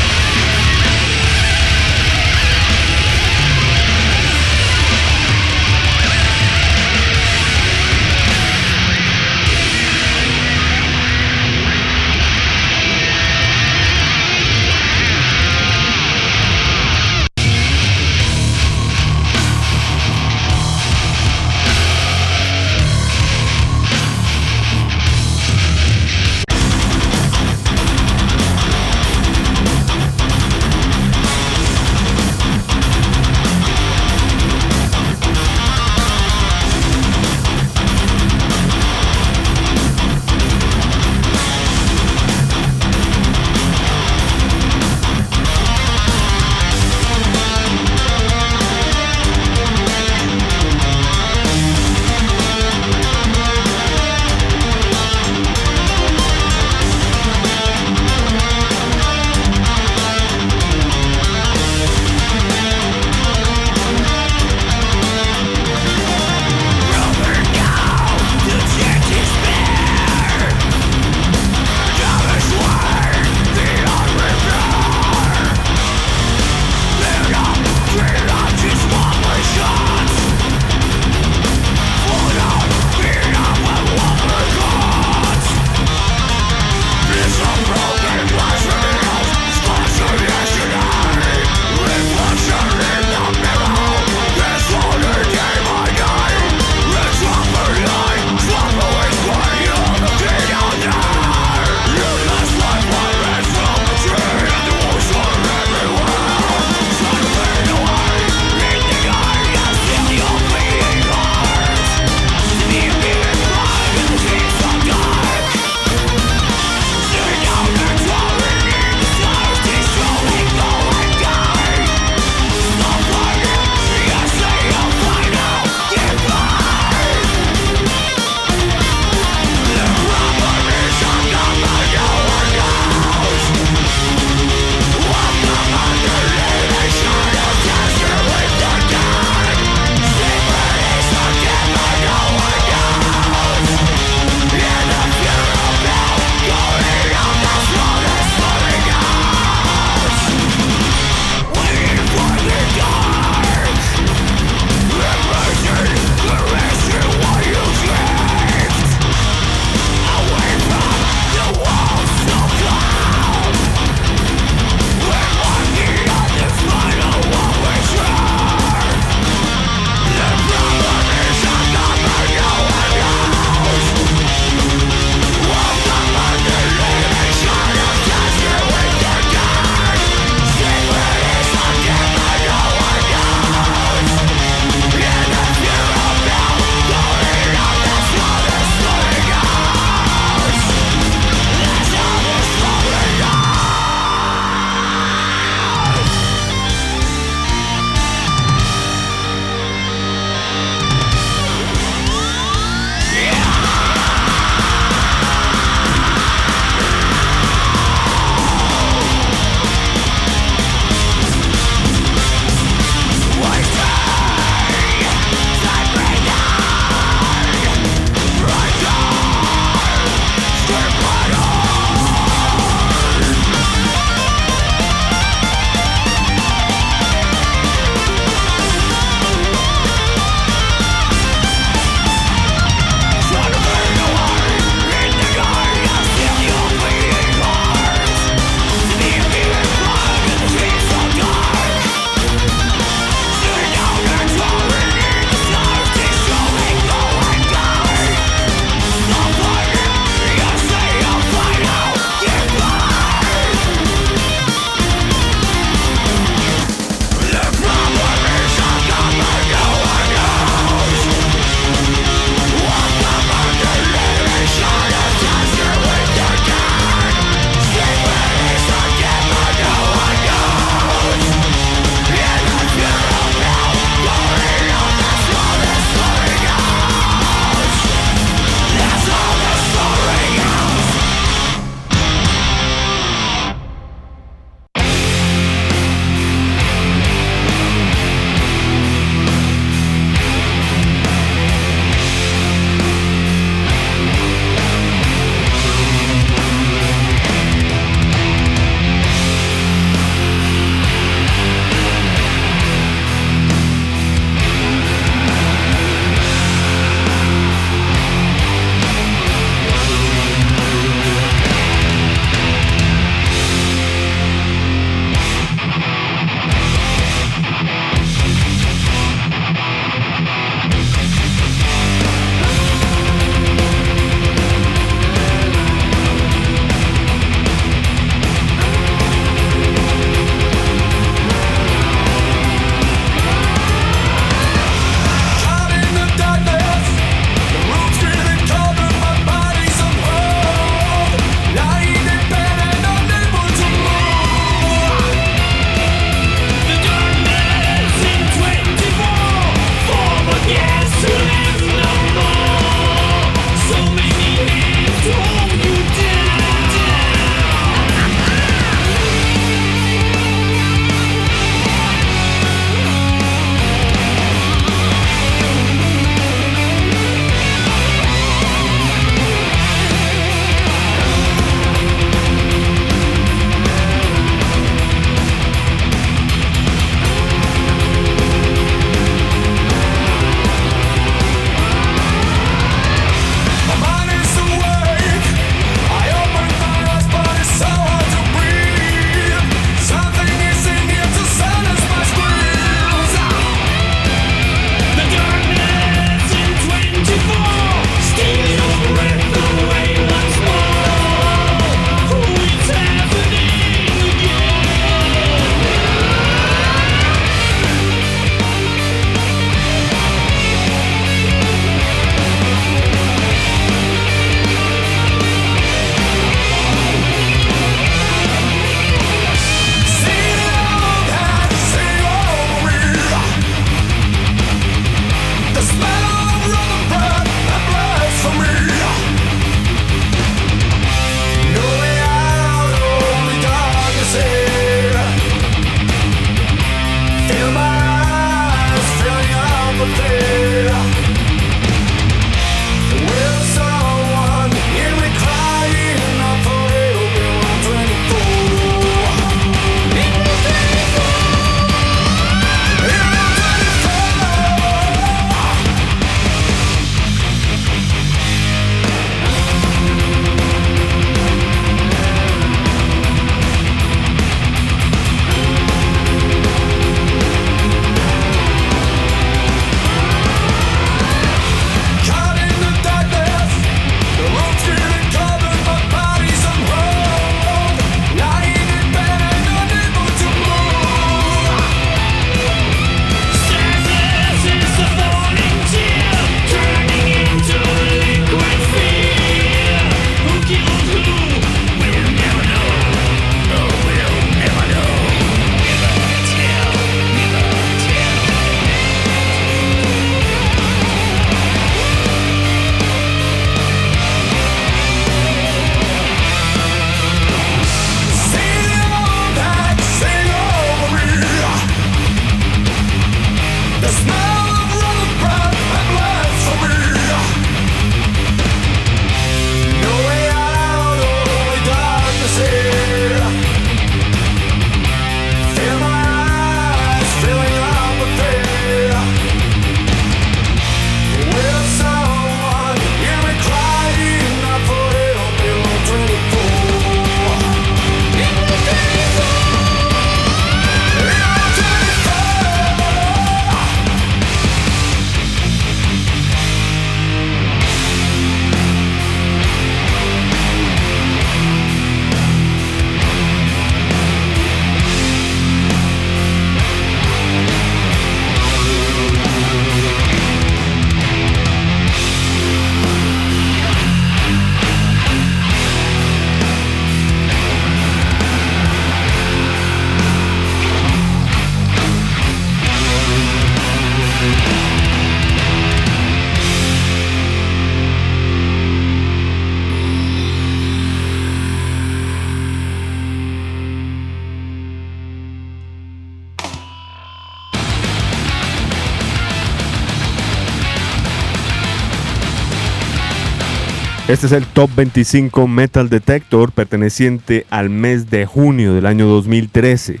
Este es el Top 25 Metal Detector perteneciente al mes de junio del año 2013.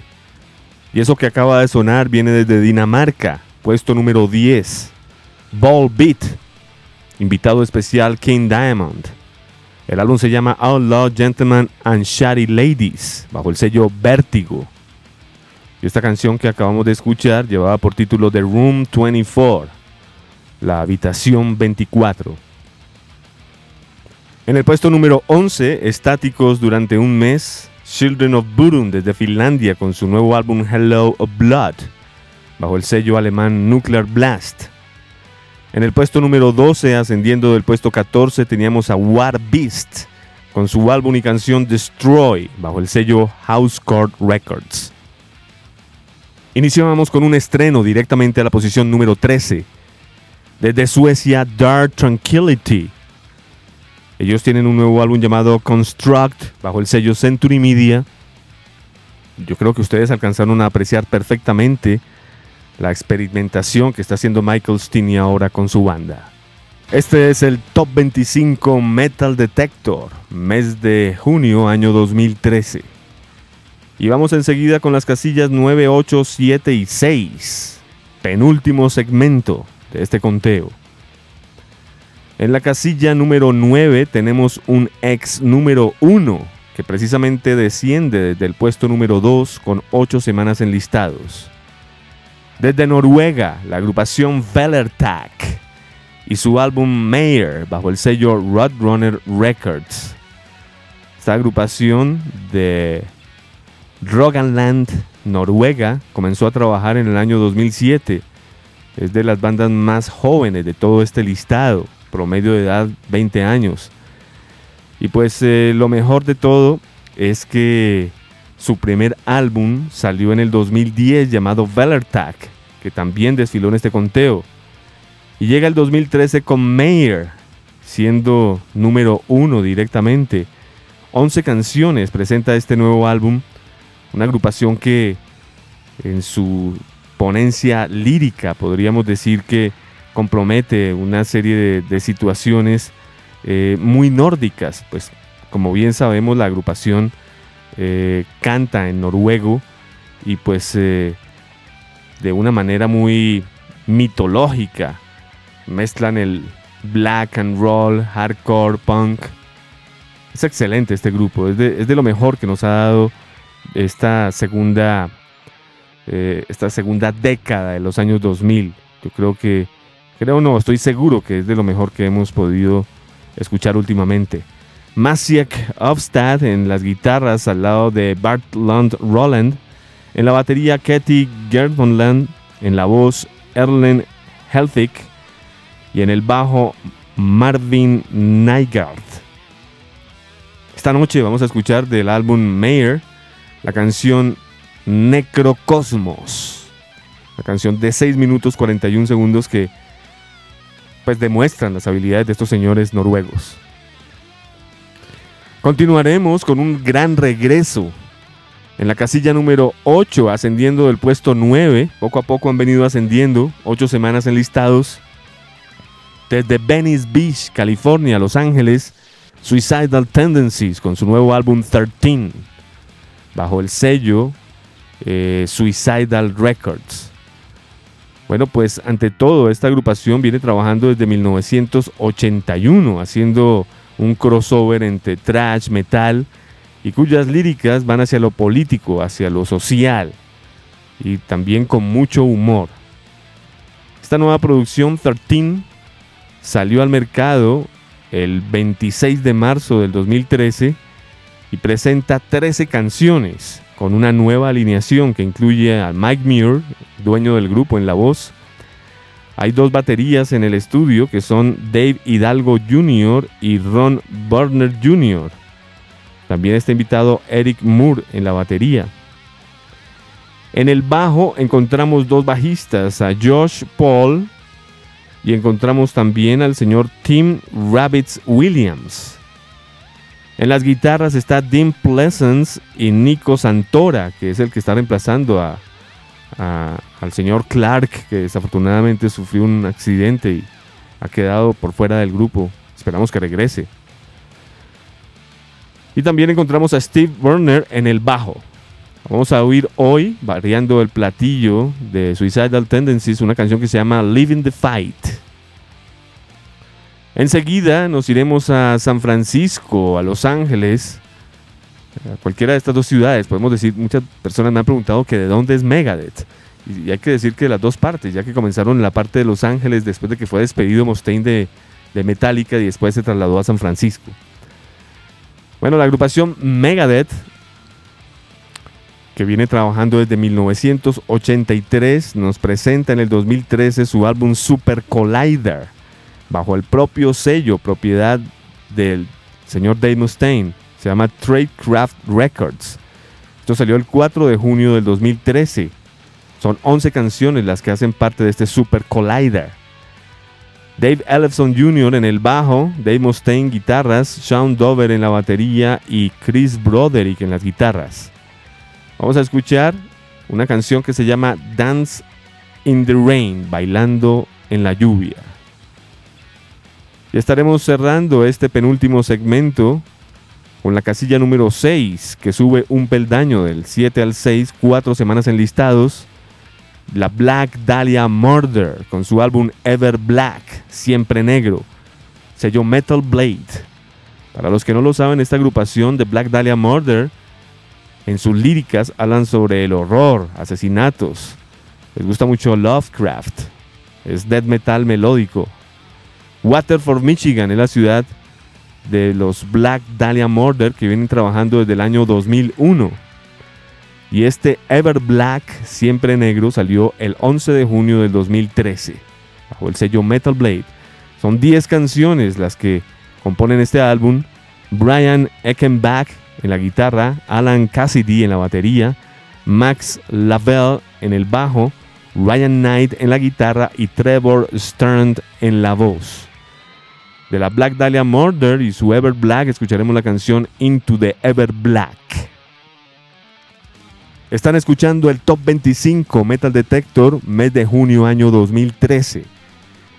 Y eso que acaba de sonar viene desde Dinamarca, puesto número 10. Ball Beat, invitado especial King Diamond. El álbum se llama Outlaw Gentlemen and Shady Ladies, bajo el sello Vértigo. Y esta canción que acabamos de escuchar llevaba por título The Room 24, la habitación 24. En el puesto número 11, estáticos durante un mes, Children of Bodom desde Finlandia con su nuevo álbum Hello of Blood, bajo el sello alemán Nuclear Blast. En el puesto número 12, ascendiendo del puesto 14, teníamos a War Beast con su álbum y canción Destroy, bajo el sello House Court Records. Iniciábamos con un estreno directamente a la posición número 13. Desde Suecia, Dark Tranquility ellos tienen un nuevo álbum llamado Construct bajo el sello Century Media. Yo creo que ustedes alcanzaron a apreciar perfectamente la experimentación que está haciendo Michael Stinney ahora con su banda. Este es el Top 25 Metal Detector, mes de junio año 2013. Y vamos enseguida con las casillas 9, 8, 7 y 6, penúltimo segmento de este conteo. En la casilla número 9 tenemos un ex número 1 que precisamente desciende desde el puesto número 2 con 8 semanas enlistados. Desde Noruega, la agrupación Vellertag y su álbum Mayer bajo el sello Roadrunner Records. Esta agrupación de Rogaland, Noruega, comenzó a trabajar en el año 2007. Es de las bandas más jóvenes de todo este listado promedio de edad 20 años. Y pues eh, lo mejor de todo es que su primer álbum salió en el 2010 llamado Vellertag, que también desfiló en este conteo. Y llega el 2013 con Mayer, siendo número uno directamente. 11 canciones presenta este nuevo álbum, una agrupación que en su ponencia lírica podríamos decir que compromete una serie de, situaciones eh, muy nórdicas. Pues como bien sabemos la agrupación eh, canta en noruego y pues eh, de una manera muy mitológica mezclan el black and roll, hardcore, punk. Es excelente este grupo, es de, es de lo mejor que nos ha dado esta segunda, esta segunda década de los años 2000. Yo creo que Creo no, estoy seguro que es de lo mejor que hemos podido escuchar últimamente. Masiek Ofstad en las guitarras al lado de Bart Lund Roland. En la batería Katie Gerdonland. En la voz Erlen Helfig. Y en el bajo Marvin Nygaard. Esta noche vamos a escuchar del álbum Mayer la canción Necrocosmos. La canción de 6 minutos 41 segundos que pues demuestran las habilidades de estos señores noruegos. Continuaremos con un gran regreso En la casilla número 8, ascendiendo del puesto 9, poco a poco han venido ascendiendo, 8 semanas enlistados. Desde Venice Beach, California, Los Ángeles, Suicidal Tendencies con su nuevo álbum 13, bajo el sello eh, Suicidal Records. Bueno, pues ante todo, esta agrupación viene trabajando desde 1981, haciendo un crossover entre thrash, metal, y cuyas líricas van hacia lo político, hacia lo social, y también con mucho humor. Esta nueva producción, 13, salió al mercado el 26 de marzo del 2013 y presenta 13 canciones con una nueva alineación que incluye a Mike Muir, dueño del grupo en la voz. Hay dos baterías en el estudio que son Dave Hidalgo Jr. y Ron Burner Jr. También está invitado Eric Moore en la batería. En el bajo encontramos dos bajistas, a Josh Paul y encontramos también al señor Tim Rabbits Williams. En las guitarras está Dean Pleasance y Nico Santora, que es el que está reemplazando a, al señor Clark, que desafortunadamente sufrió un accidente y ha quedado por fuera del grupo. Esperamos que regrese. Y también encontramos a Steve Werner en el bajo. Vamos a oír hoy, variando el platillo de Suicidal Tendencies, una canción que se llama Living the Fight. Enseguida nos iremos a San Francisco, a Los Ángeles, a cualquiera de estas dos ciudades. Podemos decir, muchas personas me han preguntado que de dónde es Megadeth. Y hay que decir que de las dos partes, ya que comenzaron en la parte de Los Ángeles después de que fue despedido Mustaine de, de Metallica y después se trasladó a San Francisco. Bueno, la agrupación Megadeth, que viene trabajando desde 1983, nos presenta en el 2013 su álbum Super Collider bajo el propio sello, propiedad del señor Dave Mustaine. Se llama Tradecraft Records. Esto salió el 4 de junio del 2013. Son 11 canciones las que hacen parte de este Super Collider. Dave Ellefson Jr. en el bajo, Dave Mustaine guitarras, Sean Dover en la batería y Chris Broderick en las guitarras. Vamos a escuchar una canción que se llama Dance in the Rain, bailando en la lluvia. Y estaremos cerrando este penúltimo segmento con la casilla número 6, que sube un peldaño del 7 al 6, cuatro semanas enlistados. La Black Dahlia Murder, con su álbum Ever Black, Siempre Negro, sello Metal Blade. Para los que no lo saben, esta agrupación de Black Dahlia Murder, en sus líricas hablan sobre el horror, asesinatos. Les gusta mucho Lovecraft. Es death metal melódico, Waterford, Michigan es la ciudad de los Black Dahlia Murder que vienen trabajando desde el año 2001. Y este Ever Black, siempre negro, salió el 11 de junio del 2013 bajo el sello Metal Blade. Son 10 canciones las que componen este álbum. Brian Eckenbach en la guitarra, Alan Cassidy en la batería, Max Lavelle en el bajo, Ryan Knight en la guitarra y Trevor Stern en la voz de la Black Dahlia Murder y su Ever Black, escucharemos la canción Into the Ever Black. Están escuchando el Top 25 Metal Detector, mes de junio año 2013.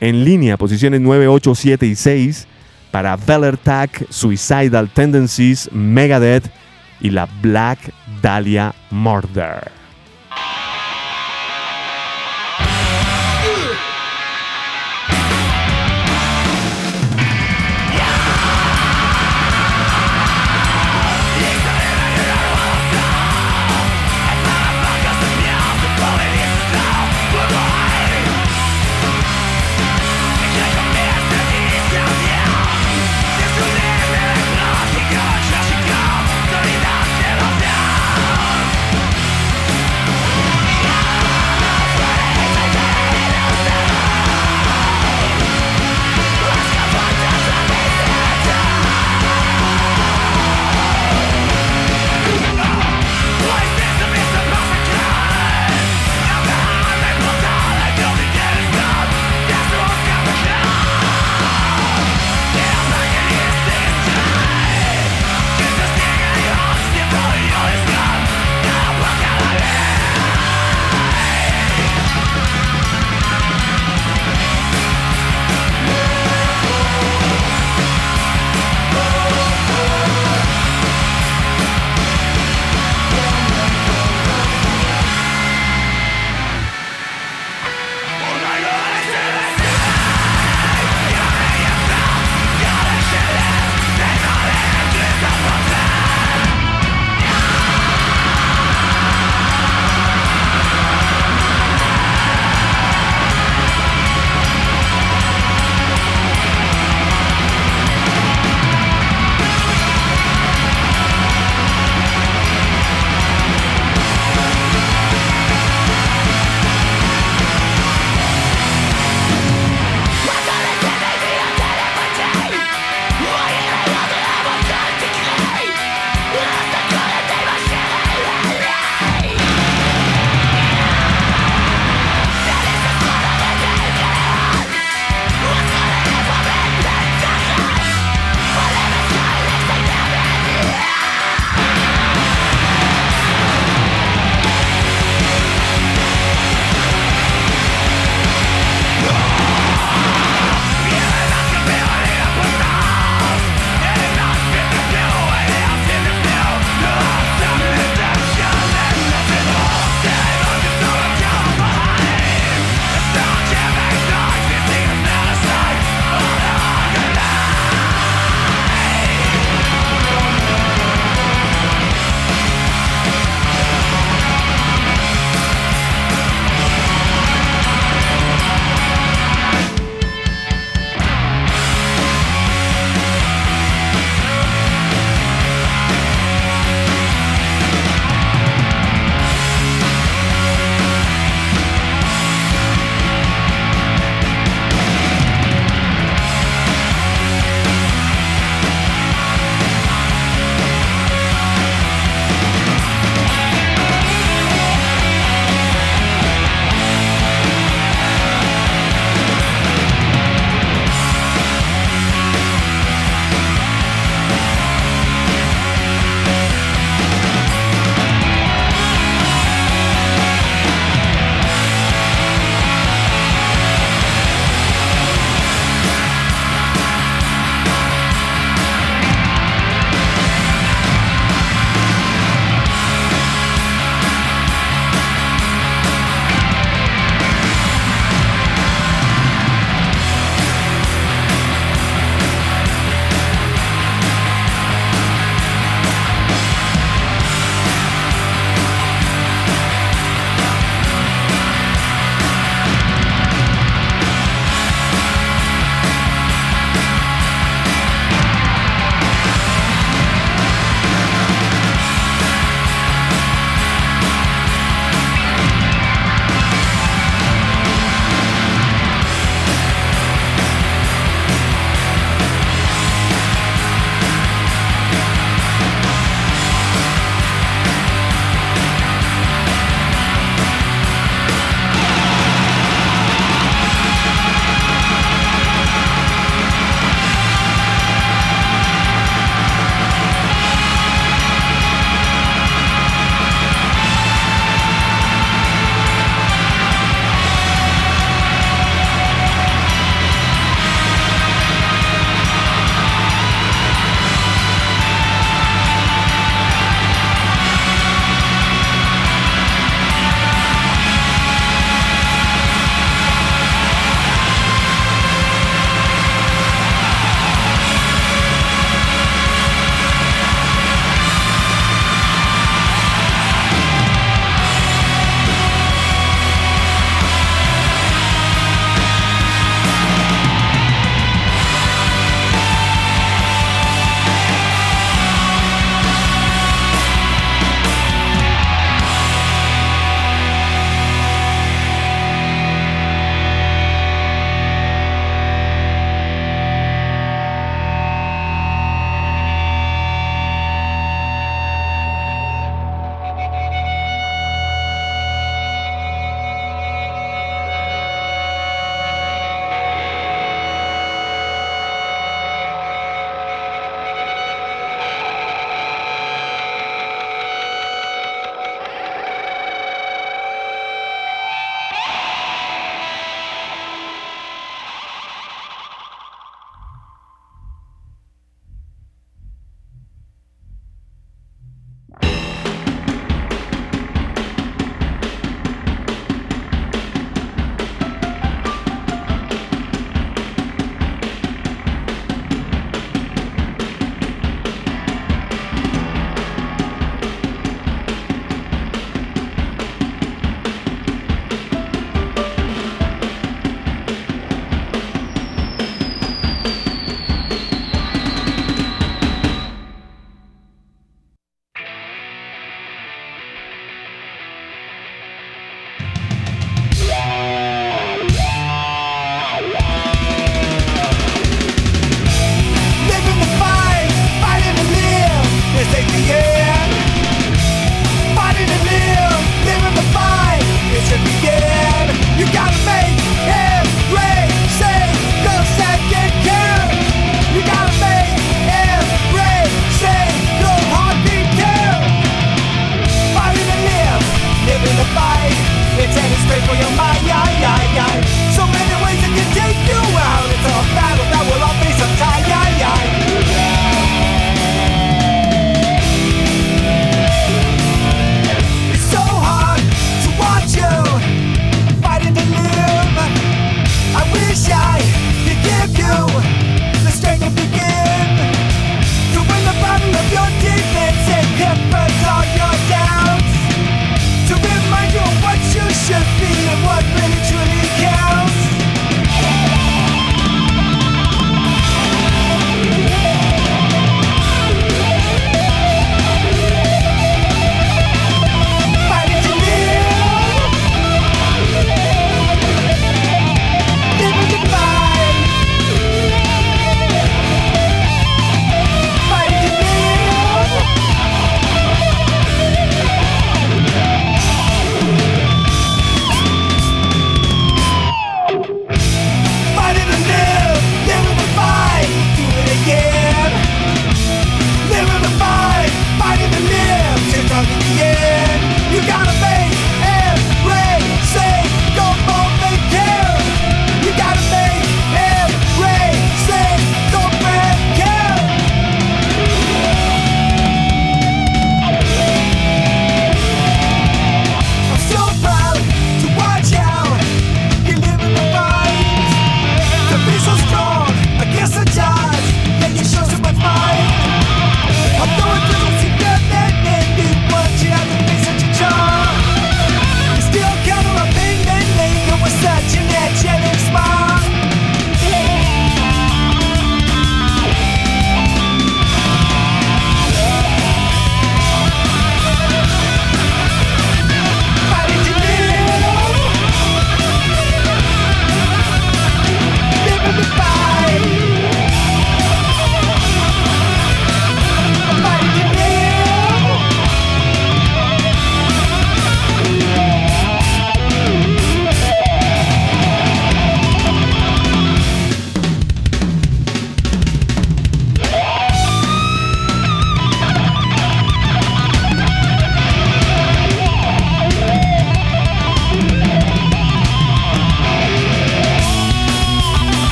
En línea, posiciones 9, 8, 7 y 6 para Tag, Suicidal Tendencies, Megadeth y la Black Dahlia Murder.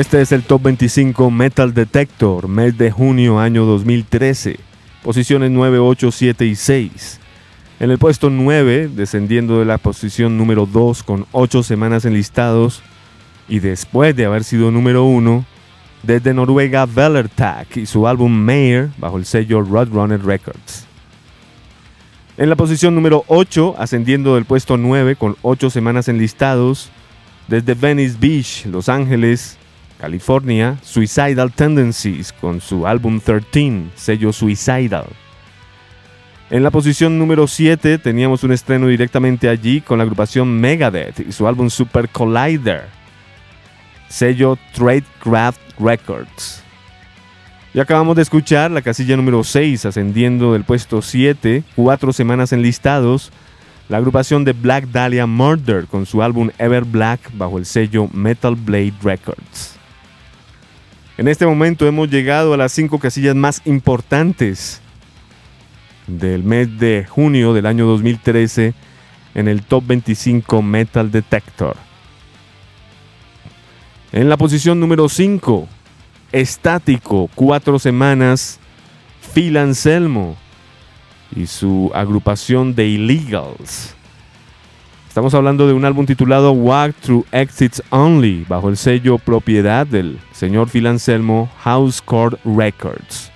Este es el Top 25 Metal Detector, mes de junio año 2013. Posiciones 9, 8, 7 y 6. En el puesto 9, descendiendo de la posición número 2 con 8 semanas enlistados y después de haber sido número 1, desde Noruega Vellertag y su álbum Mayor bajo el sello Roadrunner Records. En la posición número 8, ascendiendo del puesto 9 con 8 semanas enlistados, desde Venice Beach, Los Ángeles, California, Suicidal Tendencies con su álbum 13, sello Suicidal. En la posición número 7 teníamos un estreno directamente allí con la agrupación Megadeth y su álbum Super Collider, sello Tradecraft Records. Y acabamos de escuchar la casilla número 6 ascendiendo del puesto 7, cuatro semanas enlistados, la agrupación de Black Dahlia Murder con su álbum Ever Black bajo el sello Metal Blade Records. En este momento hemos llegado a las cinco casillas más importantes del mes de junio del año 2013 en el Top 25 Metal Detector. En la posición número 5, estático, cuatro semanas, Phil Anselmo y su agrupación de Illegals. Estamos hablando de un álbum titulado Walk Through Exits Only, bajo el sello propiedad del señor Phil Anselmo House Chord Records.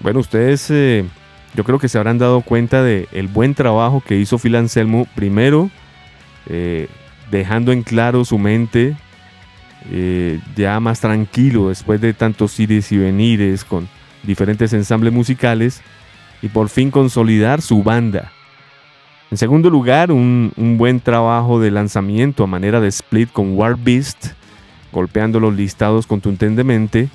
Bueno, ustedes eh, yo creo que se habrán dado cuenta del el buen trabajo que hizo Phil Anselmo, primero eh, dejando en claro su mente, eh, ya más tranquilo después de tantos ires y venires con diferentes ensambles musicales, y por fin consolidar su banda en segundo lugar, un, buen trabajo de lanzamiento a manera de split con War Beast, golpeando los listados contundentemente.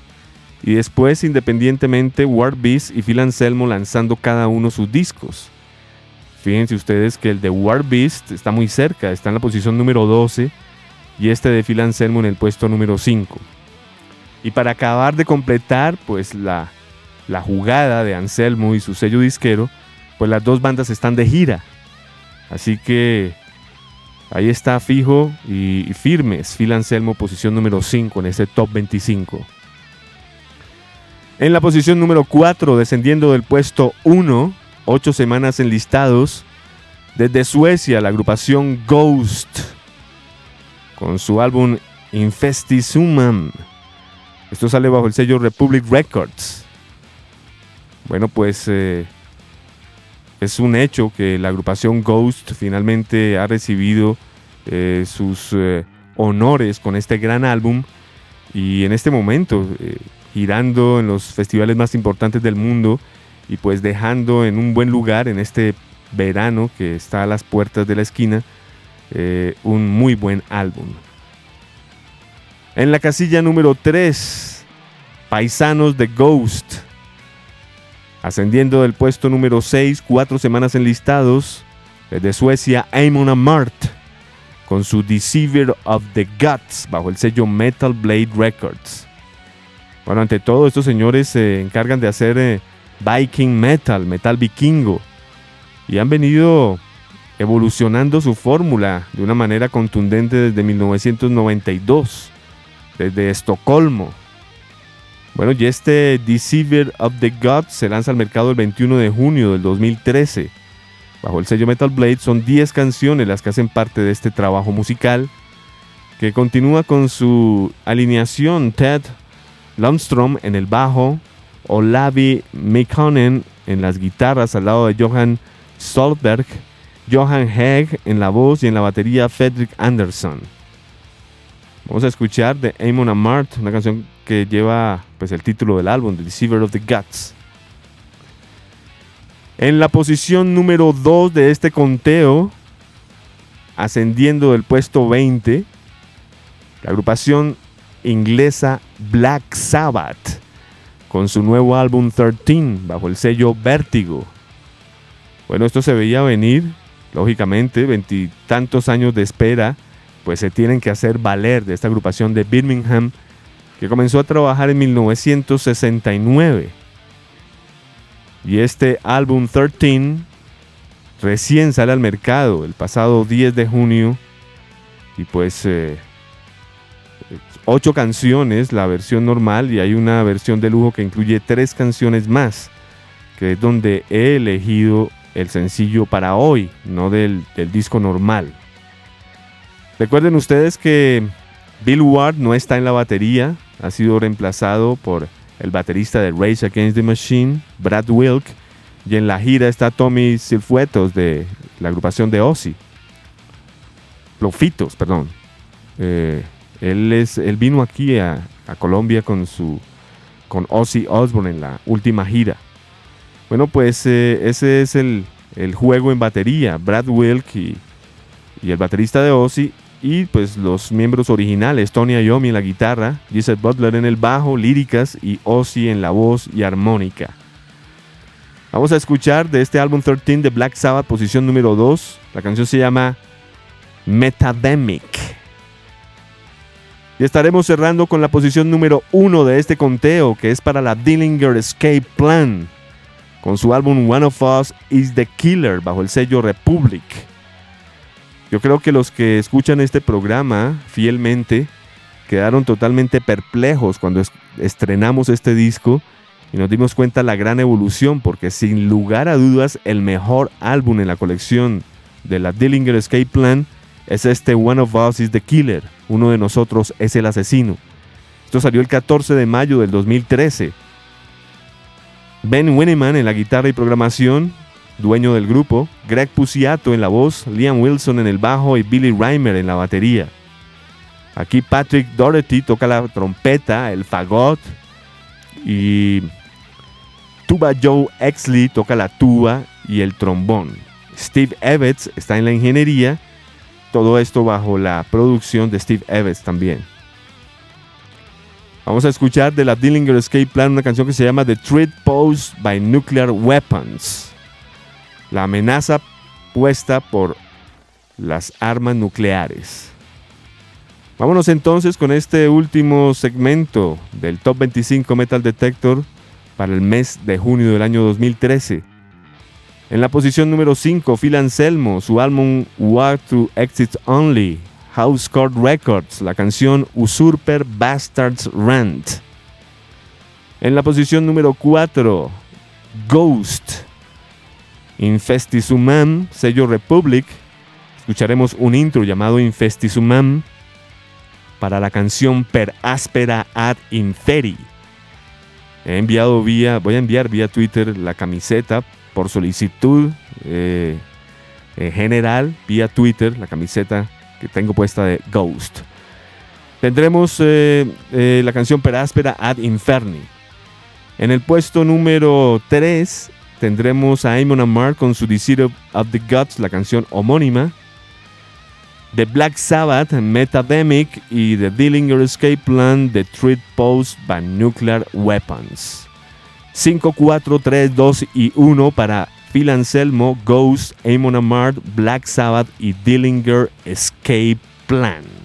Y después, independientemente, War Beast y Phil Anselmo lanzando cada uno sus discos. Fíjense ustedes que el de War Beast está muy cerca, está en la posición número 12 y este de Phil Anselmo en el puesto número 5. Y para acabar de completar pues la, la jugada de Anselmo y su sello disquero, pues las dos bandas están de gira. Así que ahí está fijo y, firmes. Phil Anselmo, posición número 5 en este top 25. En la posición número 4, descendiendo del puesto 1, 8 semanas enlistados, desde Suecia, la agrupación Ghost, con su álbum Infestisumam. Esto sale bajo el sello Republic Records. Bueno, pues eh, es un hecho que la agrupación Ghost finalmente ha recibido eh, sus eh, honores con este gran álbum y en este momento eh, girando en los festivales más importantes del mundo y pues dejando en un buen lugar en este verano que está a las puertas de la esquina un muy buen álbum. En la casilla número 3, Paisanos de Ghost Ascendiendo del puesto número 6, cuatro semanas enlistados, desde Suecia, Amon Amart, con su Deceiver of the Guts, bajo el sello Metal Blade Records. Bueno, ante todo, estos señores se encargan de hacer eh, Viking Metal, metal vikingo, y han venido evolucionando su fórmula de una manera contundente desde 1992, desde Estocolmo, bueno, y este Deceiver of the Gods se lanza al mercado el 21 de junio del 2013. Bajo el sello Metal Blade son 10 canciones las que hacen parte de este trabajo musical, que continúa con su alineación Ted Lundstrom en el bajo, Olavi Mekonen en las guitarras al lado de Johan Stolberg, Johan Hegg en la voz y en la batería Fredrik Anderson. Vamos a escuchar de Amon Amart, una canción que lleva pues, el título del álbum, The Deceiver of the Guts. En la posición número 2 de este conteo, ascendiendo del puesto 20, la agrupación inglesa Black Sabbath, con su nuevo álbum 13, bajo el sello Vértigo. Bueno, esto se veía venir, lógicamente, veintitantos años de espera pues se tienen que hacer valer de esta agrupación de Birmingham que comenzó a trabajar en 1969. Y este álbum 13 recién sale al mercado el pasado 10 de junio y pues eh, ocho canciones, la versión normal, y hay una versión de lujo que incluye tres canciones más, que es donde he elegido el sencillo para hoy, no del, del disco normal. Recuerden ustedes que Bill Ward no está en la batería, ha sido reemplazado por el baterista de Rage Against the Machine, Brad Wilk, y en la gira está Tommy Silfuetos de la agrupación de Ozzy. Lofitos, perdón. Eh, él, es, él vino aquí a, Colombia con, su, con Ozzy Osbourne en la última gira. Bueno, pues eh, ese es el, juego en batería. Brad Wilk y, y, el baterista de Ozzy. Y pues los miembros originales, Tony Iommi en la guitarra, Gisette Butler en el bajo, líricas y Ozzy en la voz y armónica. Vamos a escuchar de este álbum 13 de Black Sabbath, posición número 2. La canción se llama Metademic. Y estaremos cerrando con la posición número 1 de este conteo, que es para la Dillinger Escape Plan, con su álbum One of Us is the Killer, bajo el sello Republic. Yo creo que los que escuchan este programa fielmente quedaron totalmente perplejos cuando estrenamos este disco y nos dimos cuenta la gran evolución, porque sin lugar a dudas el mejor álbum en la colección de la Dillinger Escape Plan es este One of Us is the Killer, uno de nosotros es el asesino. Esto salió el 14 de mayo del 2013. Ben Winneman en la guitarra y programación, dueño del grupo, Greg Puciato en la voz, Liam Wilson en el bajo y Billy Reimer en la batería. Aquí Patrick Doherty toca la trompeta, el fagot y Tuba Joe Exley toca la tuba y el trombón. Steve Evans está en la ingeniería. Todo esto bajo la producción de Steve Evans también. Vamos a escuchar de la Dillinger Escape Plan una canción que se llama The Threat Posed by Nuclear Weapons. La amenaza puesta por las armas nucleares. Vámonos entonces con este último segmento del Top 25 Metal Detector para el mes de junio del año 2013. En la posición número 5, Phil Anselmo, su álbum Walk to Exit Only, House Court Records, la canción Usurper Bastards Rant. En la posición número 4, Ghost, Infestisumam, sello Republic. Escucharemos un intro llamado Infestisumam para la canción Per Aspera ad Inferi. He enviado vía, voy a enviar vía Twitter la camiseta por solicitud eh, general, vía Twitter, la camiseta que tengo puesta de Ghost. Tendremos eh, eh, la canción Per Aspera ad Inferni. En el puesto número 3 tendremos a Amon Amar con su Deceiver of the Gods, la canción homónima. The Black Sabbath, Metademic y The Dillinger Escape Plan, The Treat Post by Nuclear Weapons. 5, 4, 3, 2 y 1 para Phil Anselmo, Ghost, Amon Amart, Black Sabbath y Dillinger Escape Plan.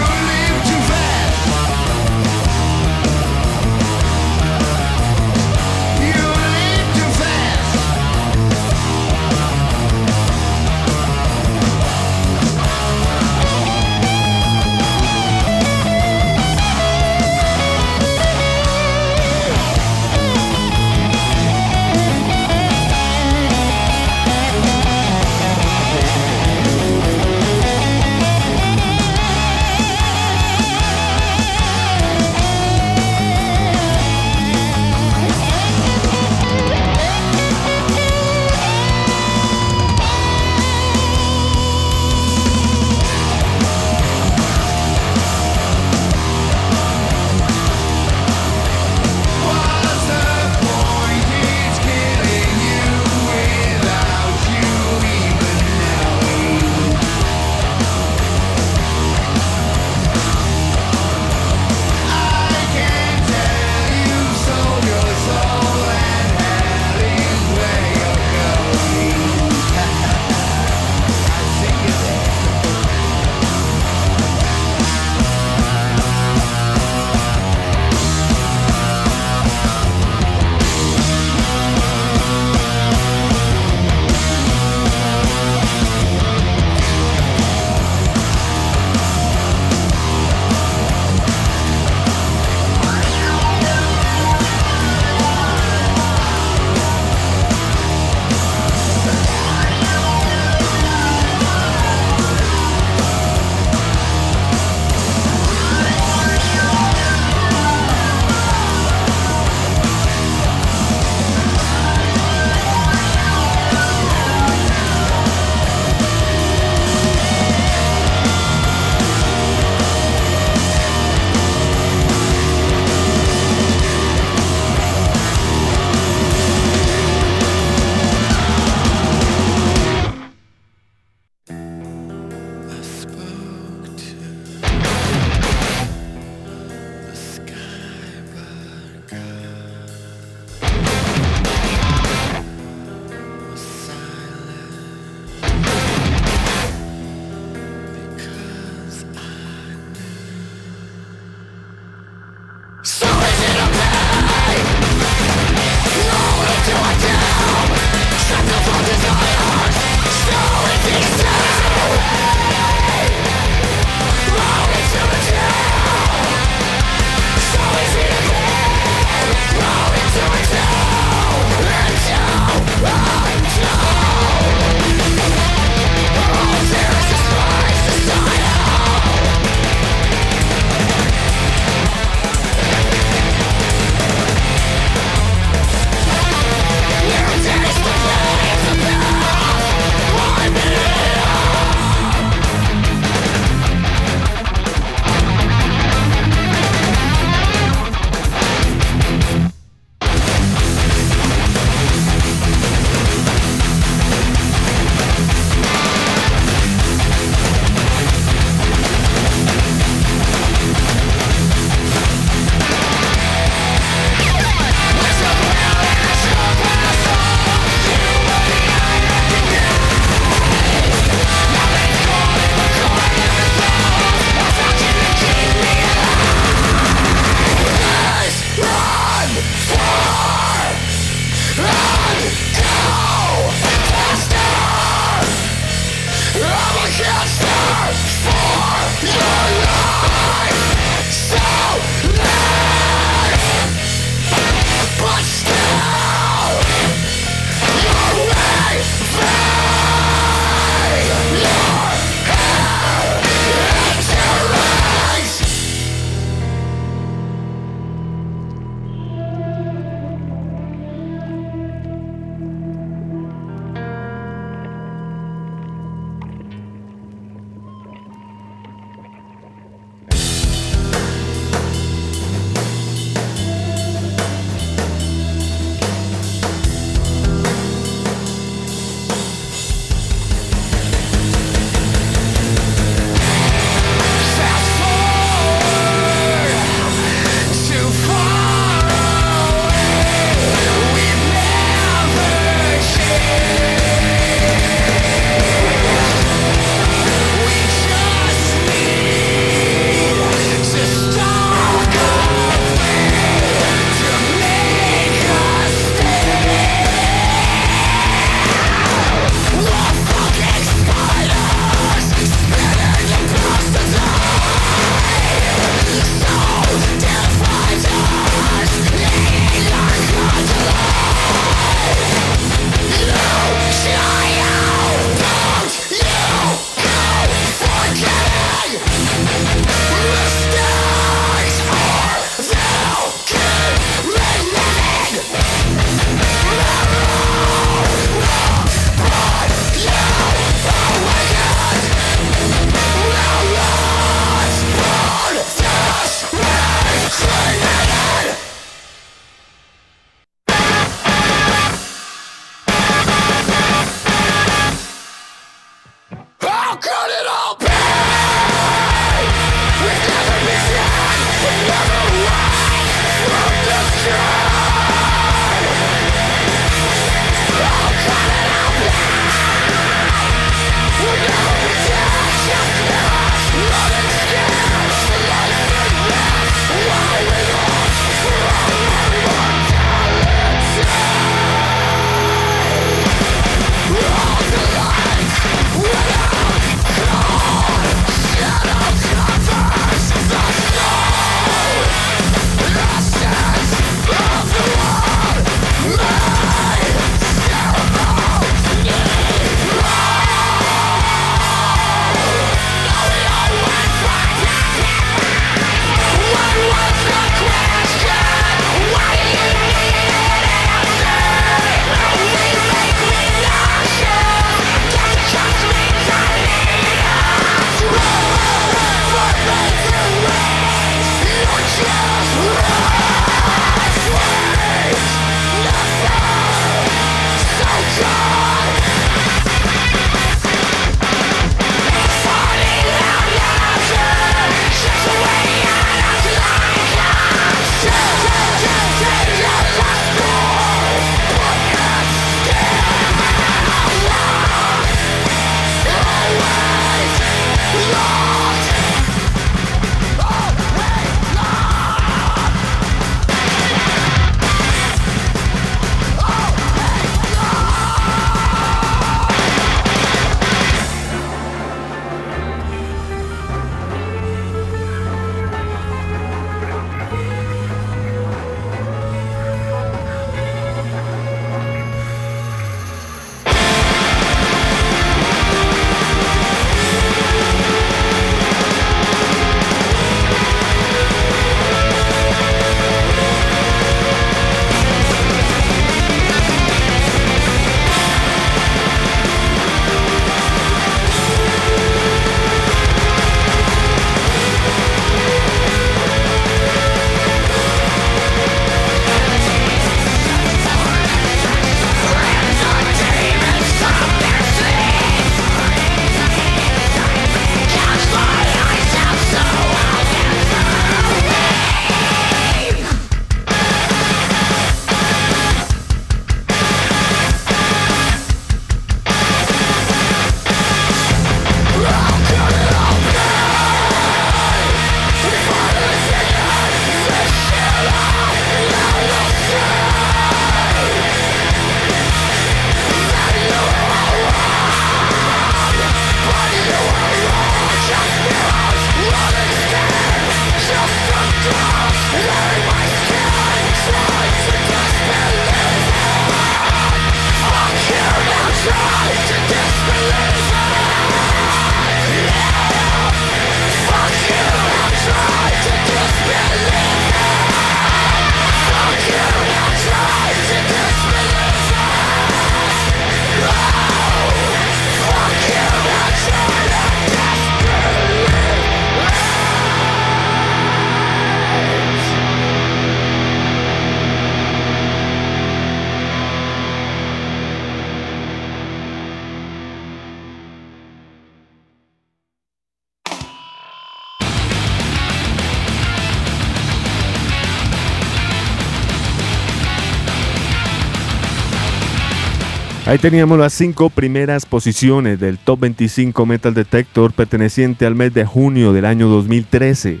Teníamos las cinco primeras posiciones del Top 25 Metal Detector perteneciente al mes de junio del año 2013.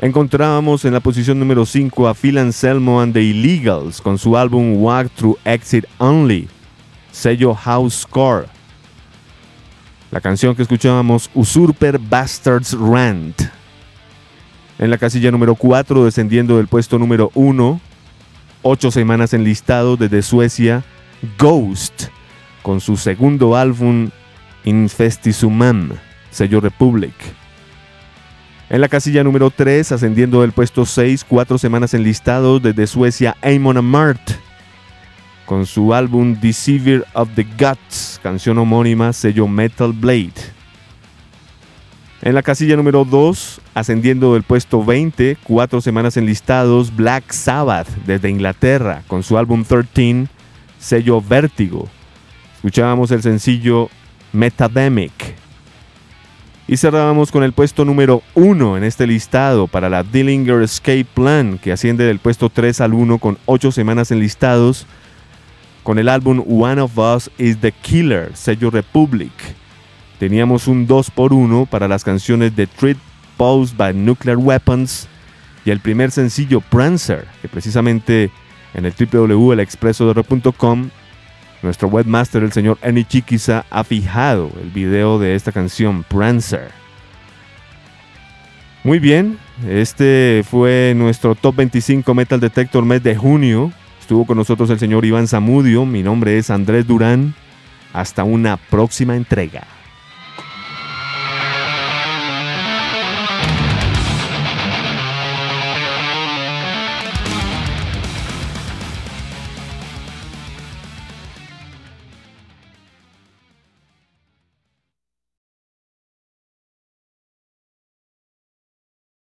Encontrábamos en la posición número 5 a Phil Anselmo and the Illegals con su álbum Walk Through Exit Only, sello House Score. La canción que escuchábamos Usurper Bastards Rant. En la casilla número 4, descendiendo del puesto número 1, ocho semanas en listado desde Suecia, Ghost, con su segundo álbum Infestisumam, sello Republic. En la casilla número 3, ascendiendo del puesto 6, cuatro semanas enlistados desde Suecia, Amon Amart, con su álbum Deceiver of the Guts, canción homónima, sello Metal Blade. En la casilla número 2, ascendiendo del puesto 20, cuatro semanas enlistados, Black Sabbath desde Inglaterra, con su álbum 13, sello Vértigo. Escuchábamos el sencillo Metademic. Y cerrábamos con el puesto número 1 en este listado para la Dillinger Escape Plan, que asciende del puesto 3 al 1 con 8 semanas enlistados, con el álbum One of Us is the Killer, sello Republic. Teníamos un 2 por 1 para las canciones The Treat Posed by Nuclear Weapons y el primer sencillo Prancer, que precisamente en el www.elexpresodero.com, nuestro webmaster, el señor Eni Chiquiza, ha fijado el video de esta canción, Prancer. Muy bien, este fue nuestro Top 25 Metal Detector mes de junio. Estuvo con nosotros el señor Iván Zamudio, mi nombre es Andrés Durán. Hasta una próxima entrega.